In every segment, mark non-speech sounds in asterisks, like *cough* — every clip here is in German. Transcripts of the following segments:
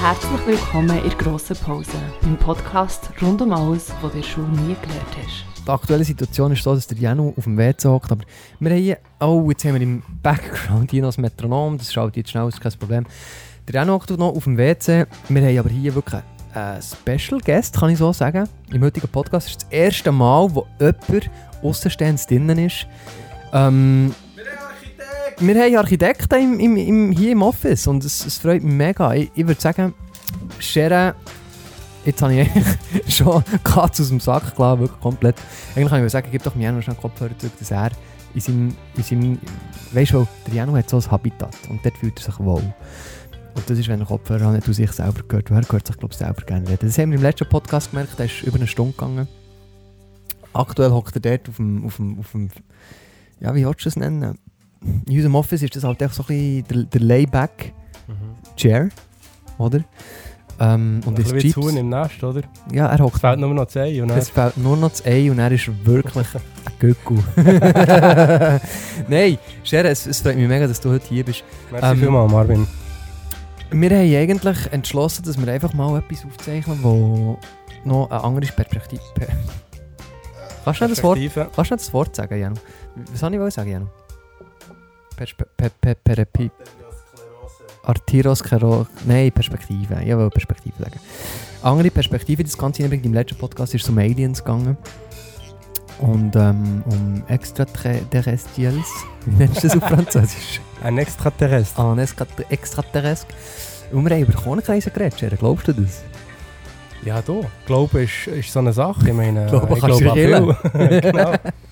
herzlich willkommen in der grossen Pause, beim Podcast rund um alles, was du Schule nie gelernt hast. Die aktuelle Situation ist so, dass der Janu auf dem WC hockt, aber wir haben hier, oh, jetzt haben wir im Background hier noch das Metronom, das schaut jetzt schnell, ist kein Problem. Der Janu hockt noch auf dem WC, wir haben aber hier wirklich einen Special Guest, kann ich so sagen. Im heutigen Podcast ist das erste Mal, wo jemand Aussenstehendes drinnen ist. Ähm, wir haben Architekten im, im, im, hier im Office und es, es freut mich mega. Ich, ich würde sagen, Sharon, jetzt habe ich eigentlich *laughs* schon Katz aus dem Sack klar, wirklich komplett. Eigentlich kann ich sagen, gib doch mir noch schnell Kopfhörer zurück, dass er in seinem, in seinem weißt du, der Janu hat so ein Habitat und dort fühlt er sich wohl. Und das ist, wenn er Kopfhörer nicht aus sich selber gehört. Woher gehört sich, glaube ich, selber gerne reden. Das haben wir im letzten Podcast gemerkt, der ist über eine Stunde gegangen. Aktuell hockt er dort auf dem, auf dem, auf dem ja, wie willst du es nennen? In unserem Office ist das halt echt so ein bisschen der, der Layback-Chair, oder? Ähm, und ist Chips. zu Huhn im Nest, oder? Ja, er Es hockt. fehlt nur noch das Ei. Und dann, Es fehlt nur noch das Ei und er ist wirklich *laughs* ein Göcku. *laughs* Nein, Sharon, es, es freut mich mega, dass du heute hier bist. merci ähm, vielmals, Marvin. Wir haben eigentlich entschlossen, dass wir einfach mal etwas aufzeichnen, wo noch eine andere Perspektive... Per Kannst du nicht das Wort, kannst du das Wort sagen, Janu? Was soll ich sagen, Janu? Perspe per, per, per, per, Arteriosklerose... Nein, Perspektive. Ich will Perspektive sagen. Andere Perspektive, das Ganze hinbringt. Im letzten Podcast ist es um Aliens gegangen. Und ähm, um Extraterrestrials. Wie nennst du das auf Französisch? *laughs* Ein Extraterrest. Ah, Extraterrestre. Und wir haben über Kornkreise geredet. Glaubst du das? Ja, du. Glauben ist, ist so eine Sache. Ich meine, Glauben ich kannst du glaube an viel. *laughs* *laughs*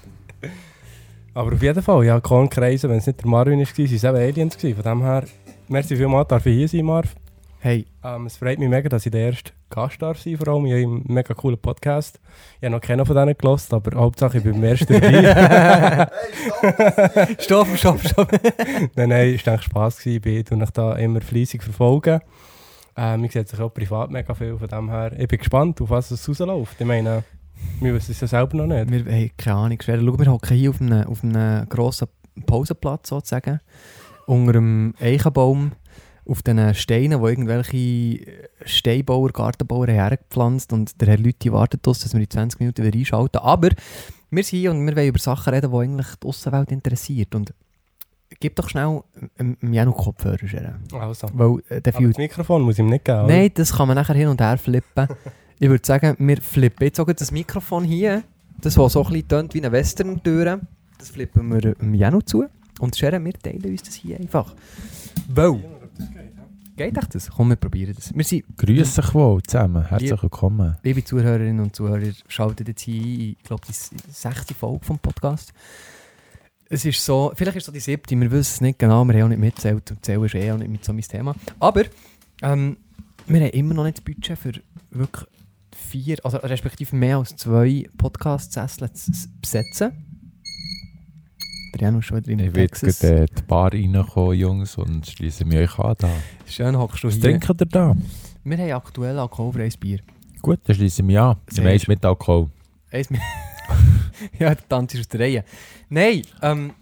Aber auf jeden Fall, ja, Kornkreise, wenn es nicht der Marvin war, waren es eben Aliens. Gewesen. Von dem her, merci vielmals, darf ich hier sein, Marv. Hey, Ähm, es freut mich mega, dass ich der erste Gast darf sein, vor allem in einem mega coolen Podcast. Ich habe noch keinen von denen gelost, aber Hauptsache ich bin beim ersten *laughs* dabei. stopp, stopp, stopp. *laughs* nein, nein, es war Spass. Gewesen. Ich bin euch da immer fleissig verfolgen. Ähm, ich sehe sich auch privat mega viel von dem her. Ich bin gespannt, auf was es rausläuft. Ich meine, wir wissen es ja selber noch nicht. Wir haben keine Ahnung. Schwer. Schau, wir hocken hier auf einem, auf einem grossen Pausenplatz sozusagen. Unter einem Eichenbaum. Auf diesen Steinen, wo irgendwelche Steinbauer, Gartenbauer haben hergepflanzt und der Herr Lüthi wartet uns, dass wir in 20 Minuten wieder einschalten. Aber wir sind hier und wir wollen über Sachen reden, die eigentlich die Außenwelt interessiert. Und gib doch schnell Janu Kopfhörer. Also. Weil äh, der Aber das Mikrofon muss ihm nicht geben. Nein, das kann man nachher hin und her flippen. *laughs* ich würde sagen, wir flippen jetzt sogar das Mikrofon hier, das was so ein bisschen tönt wie eine Western-Tür, das flippen wir dem Janu zu. Und Sharon, wir teilen uns das hier einfach. Weil, geht echt das? Komm, wir probieren das. Wir sind, Grüß euch wohl zusammen, herzlich willkommen. liebe Zuhörerinnen und Zuhörer, schaltet jetzt hier ein, ich glaube, die sechste Folge vom Podcast. Es ist so, vielleicht ist es so die siebte, wir wissen es nicht genau, wir haben auch nicht mitzählt und zählen ist eh auch nicht mit so mein Thema. Aber ähm, wir haben immer noch nicht das Budget für wirklich vier, also respektive mehr als zwei Podcast-Sesseln zu besetzen. Der Janu ist schon wieder in Ich werde Texas. gerade äh, die Bar reinkommen, Jungs, und schließe mich euch an. Da. Schön hockst du Was hier. trinkt ihr da? Wir haben aktuell alkoholfreies Bier. Gut, dann schließe ich mich an. Sehr Ich schön. mit Alkohol. Eins mit. *laughs* ja, der Tanz ist aus der Reihe. Nein, ähm,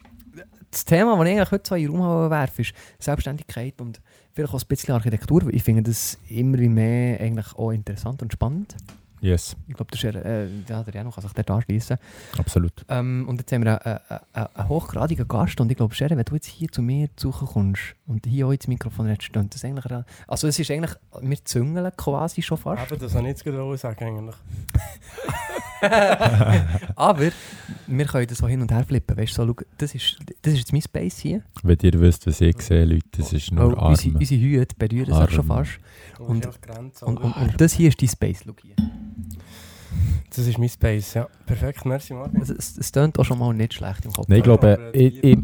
das Thema, das ich eigentlich heute so in den Raum werfe, ist Selbstständigkeit und vielleicht auch ein bisschen Architektur. Ich finde das immer wie mehr eigentlich auch interessant und spannend. Yes, Ich glaube, das ist, äh, ja, der Janu kann sich dort anschließen. absolut. Ähm, und jetzt haben wir einen, einen, einen, hochgradigen Gast und ich glaube, Sharon, wenn du jetzt hier zu mir kommst und hier auch ins Mikrofon redest, dann das eigentlich... Also es ist eigentlich, wir züngeln quasi schon fast. Aber das soll ich jetzt gerade sagen eigentlich. *laughs* *laughs* Aber wir können das so hin und her flippen. Weißt du, so, schau, das, ist, das ist jetzt mein Space hier. Wenn ihr wisst, was ich sehe, Leute, das ist nur Oh, unsere, Arme. unsere Hüte berühren sich schon fast. Und- Und, und, und das hier ist dein Space. Schau hier. Das ist mein Space, ja. Perfekt, merci Marvin. Also, es, es tönt auch schon mal nicht schlecht im Kopf. Nein, ich glaube, ich, ich,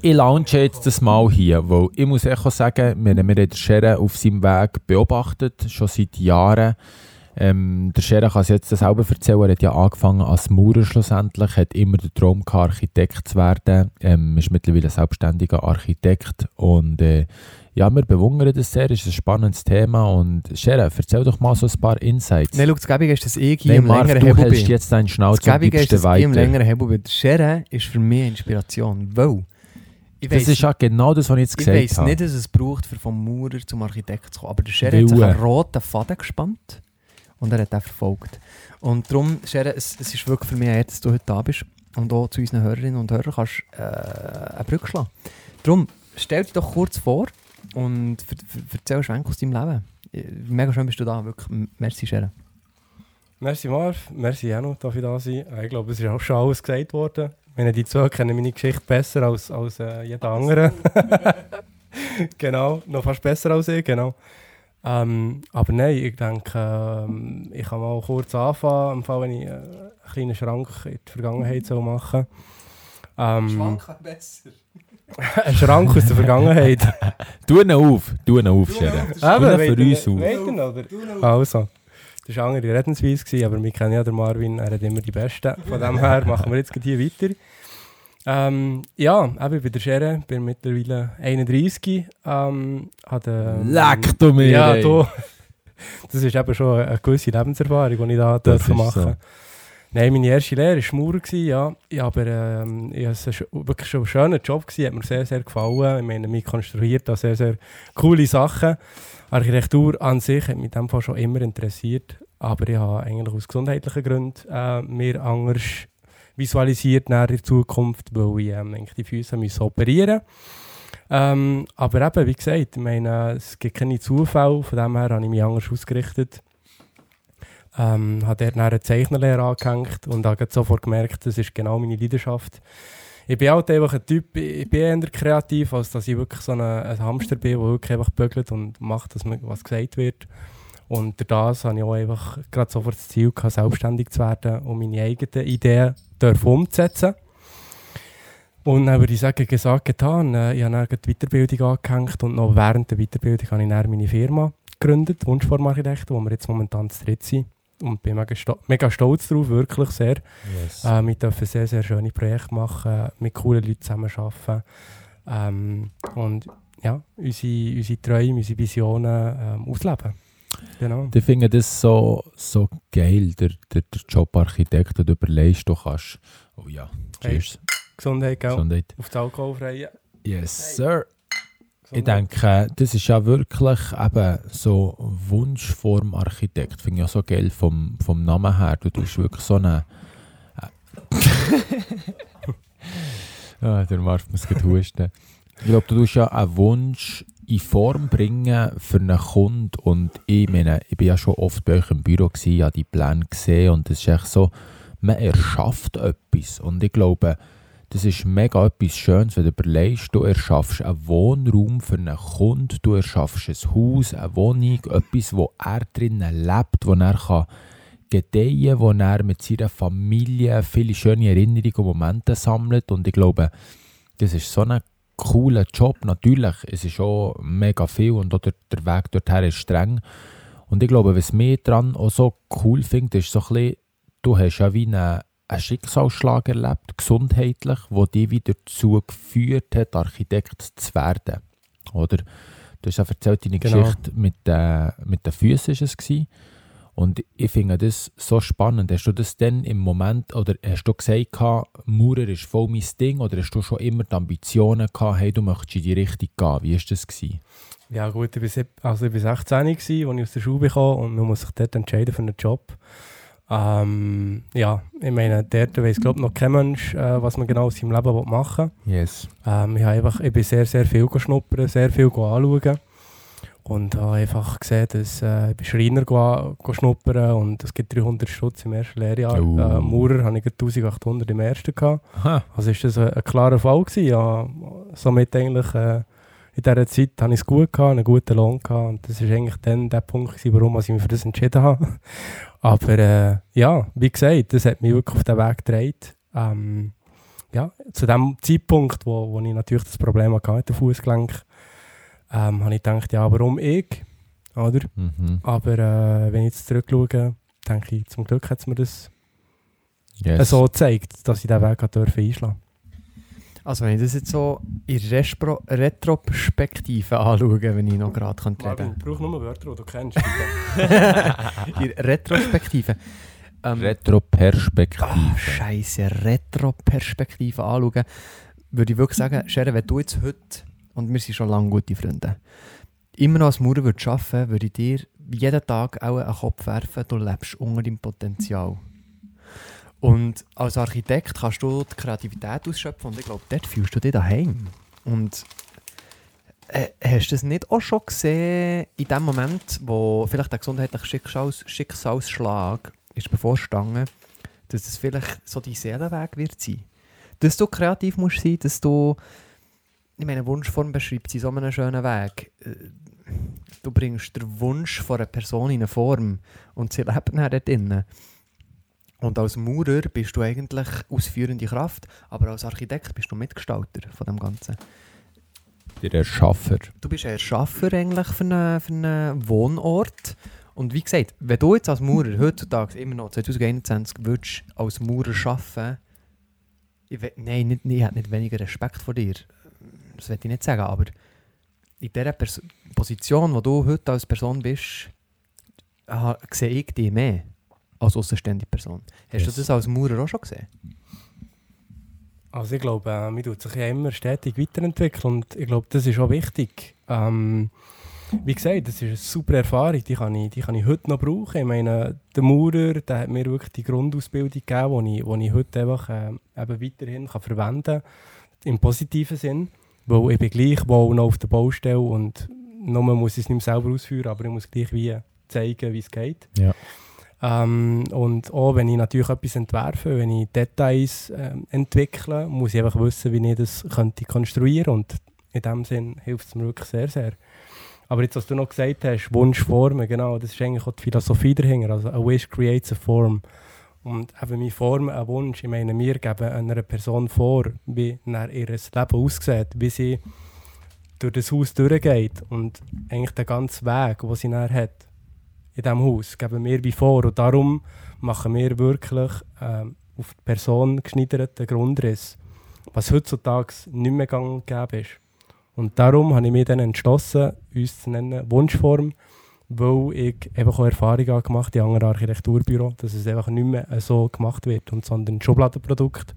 ich, launche jetzt das mal hier, weil ich muss echt auch sagen, wir, wir haben den Scherer auf seinem Weg beobachtet, schon seit Jahren. Ähm, der Scherer kann es jetzt selber erzählen, er hat ja angefangen als Maurer schlussendlich, hat immer den Traum gehabt, Architekt zu werden, ähm, ist mittlerweile ein selbstständiger Architekt und äh, ja, wir bewundern das sehr, ist ein spannendes Thema und Scherer, erzähl doch mal so ein paar Insights. Nein, schau, das Gäbige ist, dass ich hier Nein, im Marv, längeren Hebel bin. jetzt deinen Das Schnauz und Gäbige ist, dass ich im weiter. längeren Hebel bin. Scherer ist für mich Inspiration, weil Ich Das ist ja genau das, was ich jetzt Ich gesagt weiss habe. nicht, dass es braucht, für vom Maurer zum Architekt zu kommen. Aber der Scherer hat sich einen roten Faden gespannt und er hat den verfolgt. Und darum, Scherer, es, es ist wirklich für mich Ehre, dass du heute da bist und auch zu unseren Hörerinnen und Hörern kannst äh, eine Brücke schlagen. Darum, stell dich doch kurz vor und erzähl einen Schwenk aus deinem Leben. Äh, Mega schön bist du da, wirklich. Merci, Scherer. Merci Marv, merci Janu, darf ich da sein. Ich glaube, es ist auch schon alles gesagt worden. Meine, die zwei kennen meine Geschichte besser als, als äh, jeder andere. *laughs* genau, noch fast besser als ich, genau. Ähm, aber nein, ich denke, ähm, ich kann mal kurz anfangen, im Fall, wenn ich äh, einen kleinen Schrank in die Vergangenheit soll machen ähm, besser. *laughs* Ein Schrank aus der Vergangenheit. *laughs* Tu ihn auf, tu ihn auf, Scherer. Tu ihn für uns auf. Weiten, oder? Also, das war eine andere Redensweise, aber wir kennen ja den Marvin, er hat immer die Besten. Von dem her machen wir jetzt hier weiter. Ähm, ja, eben, ich bin der Scherer, bin mittlerweile 31. Ähm, hatte, ähm, Leck du mir! Ja, du. *laughs* Das ist eben schon eine gewisse Lebenserfahrung, die ich da Das machen so. Nein, meine erste Lehre war gewesen, ja. ja. Aber ähm, ich hatte sch- wirklich schon einen schönen Job, gewesen, hat mir sehr, sehr gefallen. Ich meine, mich konstruiert da sehr, sehr coole Sachen. Architektur an sich hat mich in dem Fall schon immer interessiert. Aber ich habe eigentlich aus gesundheitlichen Gründen äh, mir anders visualisiert nach der Zukunft, weil ich ähm, eigentlich die Füße müssen operieren. Ähm, aber eben, wie gesagt, ich meine, es gibt keine Zufälle, von dem her habe ich mich anders ausgerichtet. Ähm, habe dort eine Zeichnerlehre angehängt und habe sofort gemerkt, das ist genau meine Leidenschaft. Ich bin halt einfach ein Typ, ich bin eher kreativ, als dass ich wirklich so ein, Hamster bin, der wirklich einfach bügelt und macht, dass mir was gesagt wird. Und durch das habe ich auch einfach gerade sofort das Ziel gehabt, selbstständig zu werden und meine eigenen Ideen umzusetzen. Und dann würde ich sagen, gesagt, getan. Äh, Ich habe dann die Weiterbildung angehängt und noch während der Weiterbildung habe ich dann meine Firma gegründet, Wunschformarchitekten, wo wir jetzt momentan zu dritt sind. Und bin mega, mega stolz drauf, wirklich sehr. Yes. Äh, wir dürfen sehr, sehr schöne Projekte machen, mit coolen Leuten zusammenarbeiten. Ähm, und ja, unsere, unsere Träume, unsere Visionen ähm, ausleben. Genau. Ich finde das so, so geil, der, der, der Job Architekt, den du überlegst, du kannst. Oh ja, cheers. Gesundheit, gell? Gesundheit. Auf das Alkoholfreie. Yes, sir. Ich denke, das ist ja wirklich eben so Wunschform Architekt. Finde ich auch so geil vom, vom Namen her. Du tust wirklich so eine. *laughs* ah, der Marv muss gerade husten. Ich glaube, du tust ja einen Wunsch in Form bringen für einen Kunden. Und ich meine, ich bin ja schon oft bei euch im Büro gewesen, ich habe die Pläne gesehen und es ist echt so, man erschafft etwas. Und ich glaube, das ist mega etwas Schönes, wenn du überlegst, du erschaffst einen Wohnraum für einen Kunden, du erschaffst ein Haus, eine Wohnung, etwas, wo er drinnen lebt, wo er kann gedeihen, wo er mit seiner Familie viele schöne Erinnerungen und Momente sammelt und ich glaube, das ist so ein cooler Job. Natürlich, es ist auch mega viel und auch der, der Weg dorthin ist streng. Und ich glaube, was mich daran auch so cool finde, ist so ein bisschen, du hast ja wie einen, einen Schicksalsschlag erlebt, gesundheitlich, wo dich wieder dazu geführt hat, Architekt zu werden. Oder? Du hast ja erzählt, deine Genau. Geschichte mit, äh, mit den Füßen war es. Gewesen. Und ich finde das so spannend. Hast du das denn im Moment, oder hast du gesagt, Maurer ist voll mein Ding, oder hast du schon immer die Ambitionen gehabt, hey, du möchtest in die Richtung gehen? Wie war das? Gewesen? Ja gut, ich war, also ich war 16, gewesen, als ich aus der Schule kam und man muss sich dort entscheiden für einen Job. Ähm, ja, ich meine, dort weiss glaube noch kein Mensch, äh, was man genau aus seinem Leben machen will. Yes. Ähm, ich, habe einfach, ich bin sehr, sehr viel geschnuppert, sehr viel anschauen. Und habe einfach gesehen, dass äh, ich bin Schreiner go- go schnuppern und es gibt 300 Stutz im ersten Lehrjahr. Oh. Äh, Maurer hatte ich gerade 1800 im ersten. Gehabt. Aha. Also ist das ein, ein klarer Fall gewesen. Ja, somit eigentlich äh, in dieser Zeit hatte ich es gut gehabt, einen guten Lohn gehabt und das ist eigentlich dann der Punkt gewesen, warum ich mich für das entschieden habe. *laughs* Aber äh, ja, wie gesagt, das hat mich wirklich auf den Weg gedreht. Ähm, ja, zu dem Zeitpunkt, wo, wo ich natürlich das Problem hatte mit dem Fußgelenk, ähm, habe ich gedacht, ja, warum ich? Oder? Mhm. Aber äh, wenn ich jetzt zurückschaue, denke ich, zum Glück hat es mir das Yes. so gezeigt, dass ich diesen Weg durfte einschlagen Also wenn ich das jetzt so in Respro Retroperspektive anschaue, wenn ich noch gerade reden Marvin, brauch nur Wörter, die du kennst. *laughs* In Retrospektive. Ähm, Retroperspektive. Ah, Scheiße, Retroperspektive anschauen. würde ich wirklich sagen, Sharon, wenn du jetzt heute, und wir sind schon lange gute Freunde, immer noch als Maurer würdest arbeiten, würde ich dir jeden Tag auch einen Kopf werfen, du lebst unter deinem Potenzial. Und als Architekt kannst du die Kreativität ausschöpfen und ich glaube, dort fühlst du dich daheim. Und äh, hast du das nicht auch schon gesehen, in dem Moment, wo vielleicht der gesundheitliche Schicksals Schicksalsschlag ist bevorstanden, dass es vielleicht so dein Seelenweg wird sein? Dass du kreativ musst sein, dass du, ich meine, Wunschform beschreibt sie so einen schönen Weg. Äh, Du bringst den Wunsch von einer Person in eine Form und sie lebt dann dort drinnen. Und als Maurer bist du eigentlich ausführende Kraft, aber als Architekt bist du Mitgestalter von dem Ganzen. Der Erschaffer. Du bist ein Erschaffer eigentlich für einen, für einen Wohnort. Und wie gesagt, wenn du jetzt als Maurer heutzutage immer noch 2021 würdest als Maurer arbeiten, ich nein, nicht, ich hätte nicht weniger Respekt vor dir. Das will ich nicht sagen, aber in dieser Pers Position, wo du heute als Person bist, aha, sehe ich dich mehr als außenständige Person. Hast Yes. du das als Maurer auch schon gesehen? Also ich glaube, äh, man tut sich ja immer stetig weiterentwickeln und ich glaube, das ist auch wichtig. Ähm, wie gesagt, das ist eine super Erfahrung, die kann ich, die kann ich heute noch brauchen. Ich meine, der Maurer, der hat mir wirklich die Grundausbildung gegeben, die ich, die ich heute einfach äh, eben weiterhin kann verwenden kann, im positiven Sinn. Weil ich bin gleich wohl noch auf der Baustelle und nur muss ich es nicht mehr selber ausführen, aber ich muss gleich wie zeigen, wie es geht. Ja. Ähm, und auch wenn ich natürlich etwas entwerfe, wenn ich Details ähm, entwickle, muss ich einfach wissen, wie ich das könnte konstruieren und in dem Sinn hilft es mir wirklich sehr, sehr. Aber jetzt, was du noch gesagt hast, Wunschformen, genau, das ist eigentlich auch die Philosophie dahinter. Also, a wish creates a form. Und eben, wir formen einen Wunsch. Ich meine, wir geben einer Person vor, wie dann ihr Leben aussieht, wie sie durch das Haus durchgeht und eigentlich den ganzen Weg, den sie dann hat, in diesem Haus, geben wir wie vor. Und darum machen wir wirklich ähm, auf die Person geschneiderten Grundriss, was heutzutage nicht mehr gäbe ist. Und darum habe ich mich dann entschlossen, uns zu nennen Wunschform, weil ich einfach auch Erfahrung habe gemacht in anderen Architekturbüros, dass es einfach nicht mehr so gemacht wird, und sondern ein Schubladenprodukt.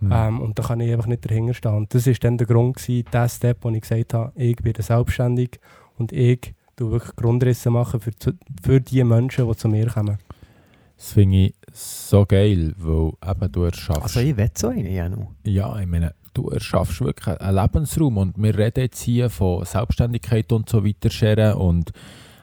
Mhm. Ähm, und da kann ich einfach nicht dahinter stehen. Und das war dann der Grund, gewesen, der Step, wo ich gesagt habe, ich werde selbstständig und ich tue wirklich Grundrisse machen für, für die Menschen, die zu mir kommen. Das finde ich so geil, weil eben du erschaffst. Also ich will so einen, Janu. Ja, ich meine, du erschaffst wirklich einen Lebensraum und wir reden jetzt hier von Selbstständigkeit und so weiter, und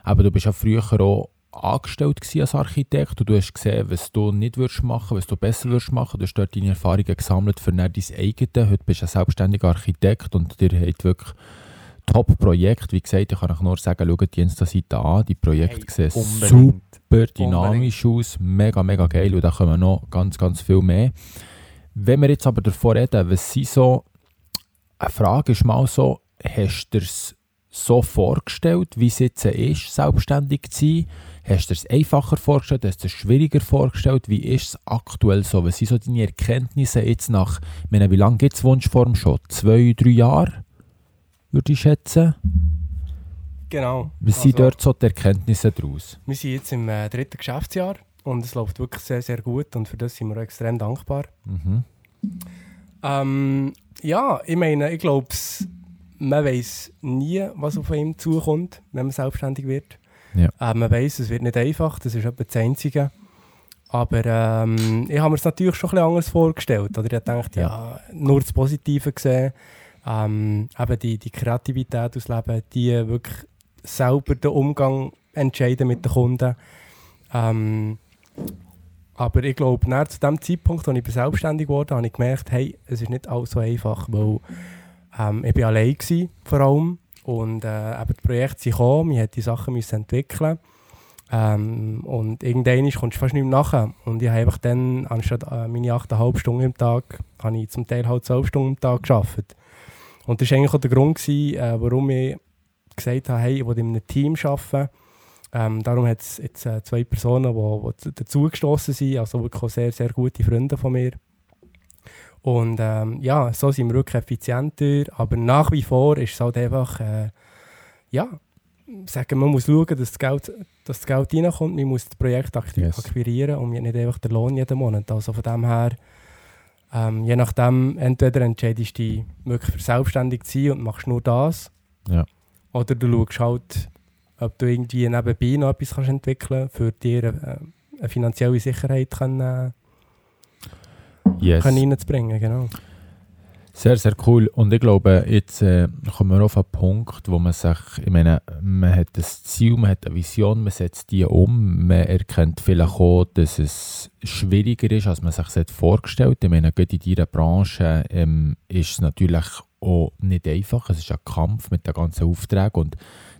eben, du bist ja früher auch angestellt als Architekt und du hast gesehen, was du nicht würdest machen, was du besser würdest machen. Du hast dort deine Erfahrungen gesammelt für dein eigenes. Heute bist du ein selbstständiger Architekt und dir hat wirklich Top-Projekt. Wie gesagt, ich kann euch nur sagen, schaut die Insta-Seite an. Die Projekte sehen super super dynamisch aus, mega, mega geil und da kommen noch ganz, ganz viel mehr. Wenn wir jetzt aber davon reden, was sind so, eine Frage ist mal so, hast du es so vorgestellt, wie es jetzt ist, selbstständig zu sein? Hast du dir es einfacher vorgestellt, hast du es schwieriger vorgestellt? Wie ist es aktuell so? Was sind so deine Erkenntnisse jetzt nach, ich meine, wie lange gibt es Wunschform schon? Zwei, drei Jahre, würde ich schätzen. Genau. Was sind dort so die Erkenntnisse daraus? Wir sind jetzt im äh, dritten Geschäftsjahr und es läuft wirklich sehr, sehr gut und für das sind wir extrem dankbar. Mhm. Ähm, ja, ich meine, ich glaube, man weiß nie, was auf ihm zukommt, wenn man selbstständig wird. Ja. Äh, man weiß, es wird nicht einfach, das ist etwa das Einzige. Aber ähm, ich habe mir es natürlich schon ein bisschen anders vorgestellt. Oder ich habe gedacht, ja, nur das Positive gesehen. Ähm, eben die, die Kreativität ausleben, die wirklich selber den Umgang entscheiden mit den Kunden. Ähm, aber ich glaube, zu dem Zeitpunkt, als ich selbstständig wurde, habe ich gemerkt, hey, es ist nicht alles so einfach, weil ähm, ich war allein gewesen, vor allem und äh, eben die Projekte sind gekommen, wir mussten die Sachen müssen entwickeln ähm, und irgendwann kommst du fast nicht mehr nachher und ich habe einfach dann, anstatt äh, meine 8,5 Stunden am Tag, habe ich zum Teil halt 12 Stunden am Tag gearbeitet. Und das war eigentlich auch der Grund, gewesen, äh, warum ich gesagt habe, hey, ich will in einem Team arbeiten. Ähm, darum hat es jetzt äh, zwei Personen, die, die dazugestoßen sind, also wirklich sehr, sehr gute Freunde von mir. Und ähm, ja, so sind wir wirklich effizienter, aber nach wie vor ist es halt einfach, äh, ja, sagen, man muss schauen, dass das Geld, dass das Geld reinkommt, man muss das Projekt Yes. akquirieren und nicht einfach den Lohn jeden Monat. Also von dem her Ähm, je nachdem, entweder entscheidest du dich wirklich für selbstständig zu sein und machst nur das. Ja. Oder du schaust halt, ob du irgendwie nebenbei noch etwas kannst entwickeln kannst, für dir äh, eine finanzielle Sicherheit können, Yes. können reinzubringen. Genau. Sehr, sehr cool. Und ich glaube, jetzt äh, kommen wir auf einen Punkt, wo man sich, ich meine, man hat ein Ziel, man hat eine Vision, man setzt die um, man erkennt vielleicht auch, dass es schwieriger ist, als man sich das vorgestellt hat. Ich meine, gerade in dieser Branche ähm, ist es natürlich auch nicht einfach. Es ist ein Kampf mit den ganzen Aufträgen und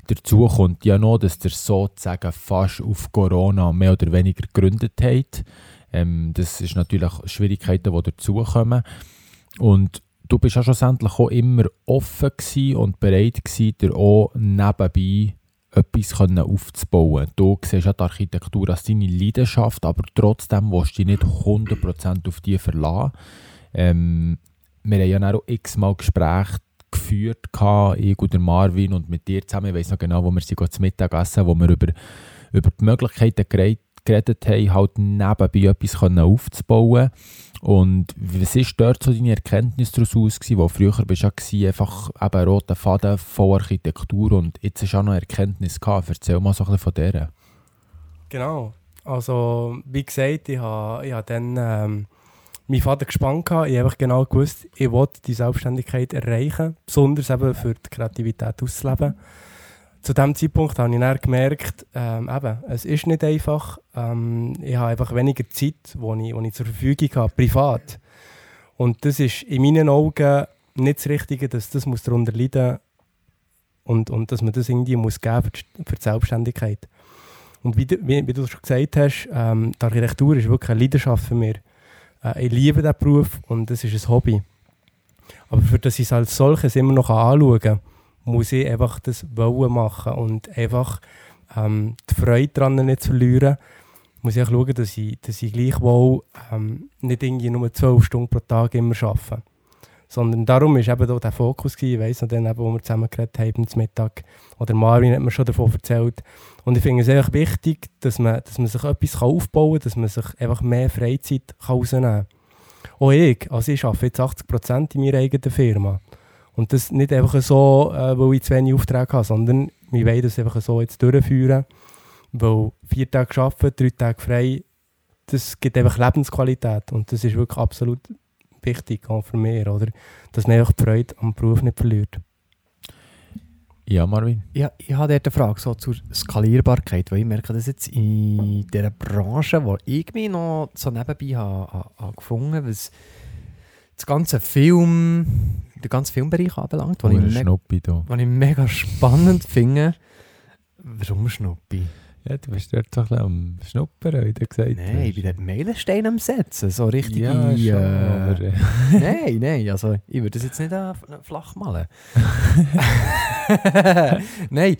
dazu kommt ja noch, dass der sozusagen fast auf Corona mehr oder weniger gegründet hat. Ähm, das ist natürlich Schwierigkeiten, die dazukommen. Und du bist ja schlussendlich auch immer offen und bereit gewesen, dir auch nebenbei etwas aufzubauen. Du siehst ja die Architektur als deine Leidenschaft, aber trotzdem willst du dich nicht 100% auf die verlassen. Ähm, wir haben ja auch x-mal Gespräche geführt, ich und Marvin und mit dir zusammen, ich weiss noch genau, wo wir sie zu Mittag essen, wo wir über, über die Möglichkeiten geredet, geredet haben, halt nebenbei etwas aufzubauen und was ist dort so deine Erkenntnis daraus aus, wo früher bist du ja einfach eben roter Faden von Architektur und jetzt hast du auch noch Erkenntnis gehabt. Erzähl mal so ein von der. Genau. Also, wie gesagt, ich habe, ich habe dann ähm, meinen Vater gespannt. Ich habe genau gewusst, ich wollte die Selbstständigkeit erreichen, besonders eben für die Kreativität auszuleben. Zu diesem Zeitpunkt habe ich dann gemerkt, ähm, eben, es ist nicht einfach. Ähm, ich habe einfach weniger Zeit, die ich, ich zur Verfügung habe, privat. Und das ist in meinen Augen nicht das Richtige, dass das muss darunter leiden und, und dass man das irgendwie muss geben für die, für die Selbstständigkeit. Und wie, du- wie, wie du schon gesagt hast, ähm, die Architektur ist wirklich eine Leidenschaft für mich. Äh, ich liebe diesen Beruf und es ist ein Hobby. Aber für das ich es als solches immer noch anschauen kann, muss ich einfach das wollen machen und einfach ähm, die Freude daran nicht zu verlieren. Muss ich schauen, dass ich, dass ich gleichwohl ähm, nicht irgendwie nur 12 Stunden pro Tag immer arbeite. Sondern darum ist eben der Fokus gewesen. Ich weiss noch, dann, eben, wo wir zusammen geredet haben, zum Mittag. Oder Marvin hat mir schon davon erzählt. Und ich finde es einfach wichtig, dass man, dass man sich etwas aufbauen kann, dass man sich einfach mehr Freizeit rausnehmen kann. Auch ich, also ich arbeite jetzt 80% in meiner eigenen Firma. Und das nicht einfach so, äh, weil ich zu wenig Aufträge habe, sondern wir wollen das einfach so jetzt durchführen. Weil vier Tage arbeiten, drei Tage frei, das gibt einfach Lebensqualität. Und das ist wirklich absolut wichtig, auch für mich, oder? Dass man einfach die Freude am Beruf nicht verliert. Ja, Marvin? Ja, ich habe dort eine Frage so zur Skalierbarkeit, weil ich merke, dass jetzt in dieser Branche, wo ich mich noch so nebenbei habe, habe, habe gefunden was das ganze Film, den ganzen Filmbereich anbelangt, was ich, Schnuppi da. was ich mega spannend finde. Warum Schnuppi? Ja, du bist dort so ein bisschen am Schnuppern, wie du gesagt Nein, ich bin dort Meilenstein am Setzen, so richtig. Ja, schon, äh, aber... Äh, *laughs* *laughs* Nein, nein, also ich würde das jetzt nicht äh, flach malen. *laughs* nein,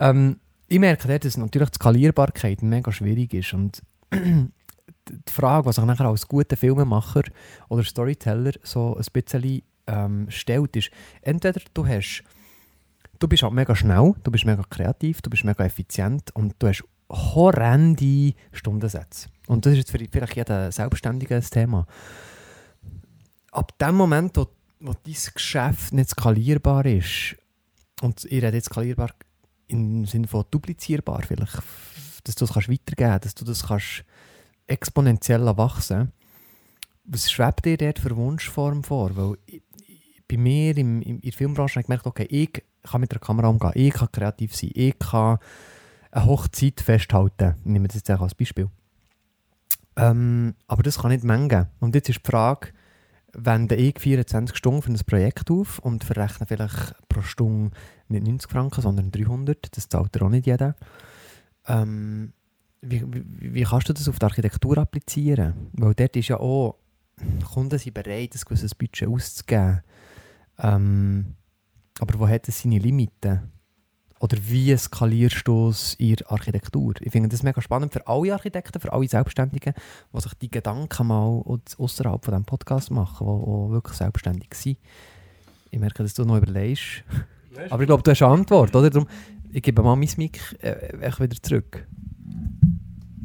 ähm, ich merke dort, dass natürlich die Skalierbarkeit mega schwierig ist und *clears throat* die Frage, was sich nachher als guter Filmemacher oder Storyteller so ein bisschen ähm, stellt, ist, entweder du hast, du bist halt mega schnell, du bist mega kreativ, du bist mega effizient und du hast horrende Stundensätze. Und das ist jetzt für vielleicht jeder Selbstständige Thema ab dem Moment, wo, wo dein Geschäft nicht skalierbar ist, und ich rede jetzt skalierbar im Sinne von duplizierbar vielleicht, dass du das weitergeben kannst, dass du das kannst exponentiell wachsen Was schwebt dir dort für Wunschform vor? Weil ich, bei mir im, im, in der Filmbranche habe ich gemerkt, okay, ich kann mit der Kamera umgehen, ich kann kreativ sein, ich kann eine Hochzeit festhalten. Ich nehme das jetzt einfach als Beispiel. Ähm, aber das kann nicht mengen. Und jetzt ist die Frage, wende ich 24 Stunden für ein Projekt auf und verrechne vielleicht pro Stunde nicht 90 Franken, sondern 300. Das zahlt ja auch nicht jeder. Ähm, wie, wie, wie kannst du das auf die Architektur applizieren? Weil dort ist ja auch, Kunden sind bereit, ein gewisses Budget auszugeben. Ähm, aber wo hat es seine Limiten? Oder wie skalierst du es in der Architektur? Ich finde das mega spannend für alle Architekten, für alle Selbstständigen, die sich die Gedanken mal außerhalb von diesem Podcast machen, die, die wirklich selbstständig sind. Ich merke, dass du noch überlegst. Aber ich glaube, du hast eine Antwort, oder? Darum, ich gebe mal mein Mic äh, wieder zurück.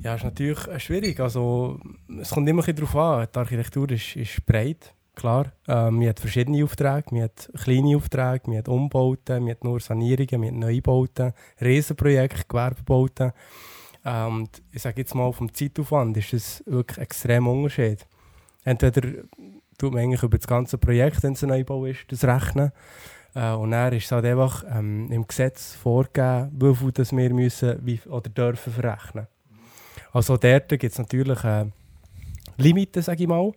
Ja, ist natürlich äh, schwierig. Also, es kommt immer darauf an. Die Architektur ist, ist breit, klar. Ähm, man hat verschiedene Aufträge. Man hat kleine Aufträge, man hat Umbauten, man hat nur Sanierungen, man hat Neubauten, Riesenprojekte, Gewerbebauten. Ähm, ich sage jetzt mal, vom Zeitaufwand ist es wirklich extrem Unterschied. Entweder tut man eigentlich über das ganze Projekt, wenn es ein Neubau ist, das rechnen. Äh, und dann ist es halt einfach ähm, im Gesetz vorgegeben, wie viel wir müssen wie, oder dürfen verrechnen. Also dort gibt es natürlich äh, Limiten, sage ich mal.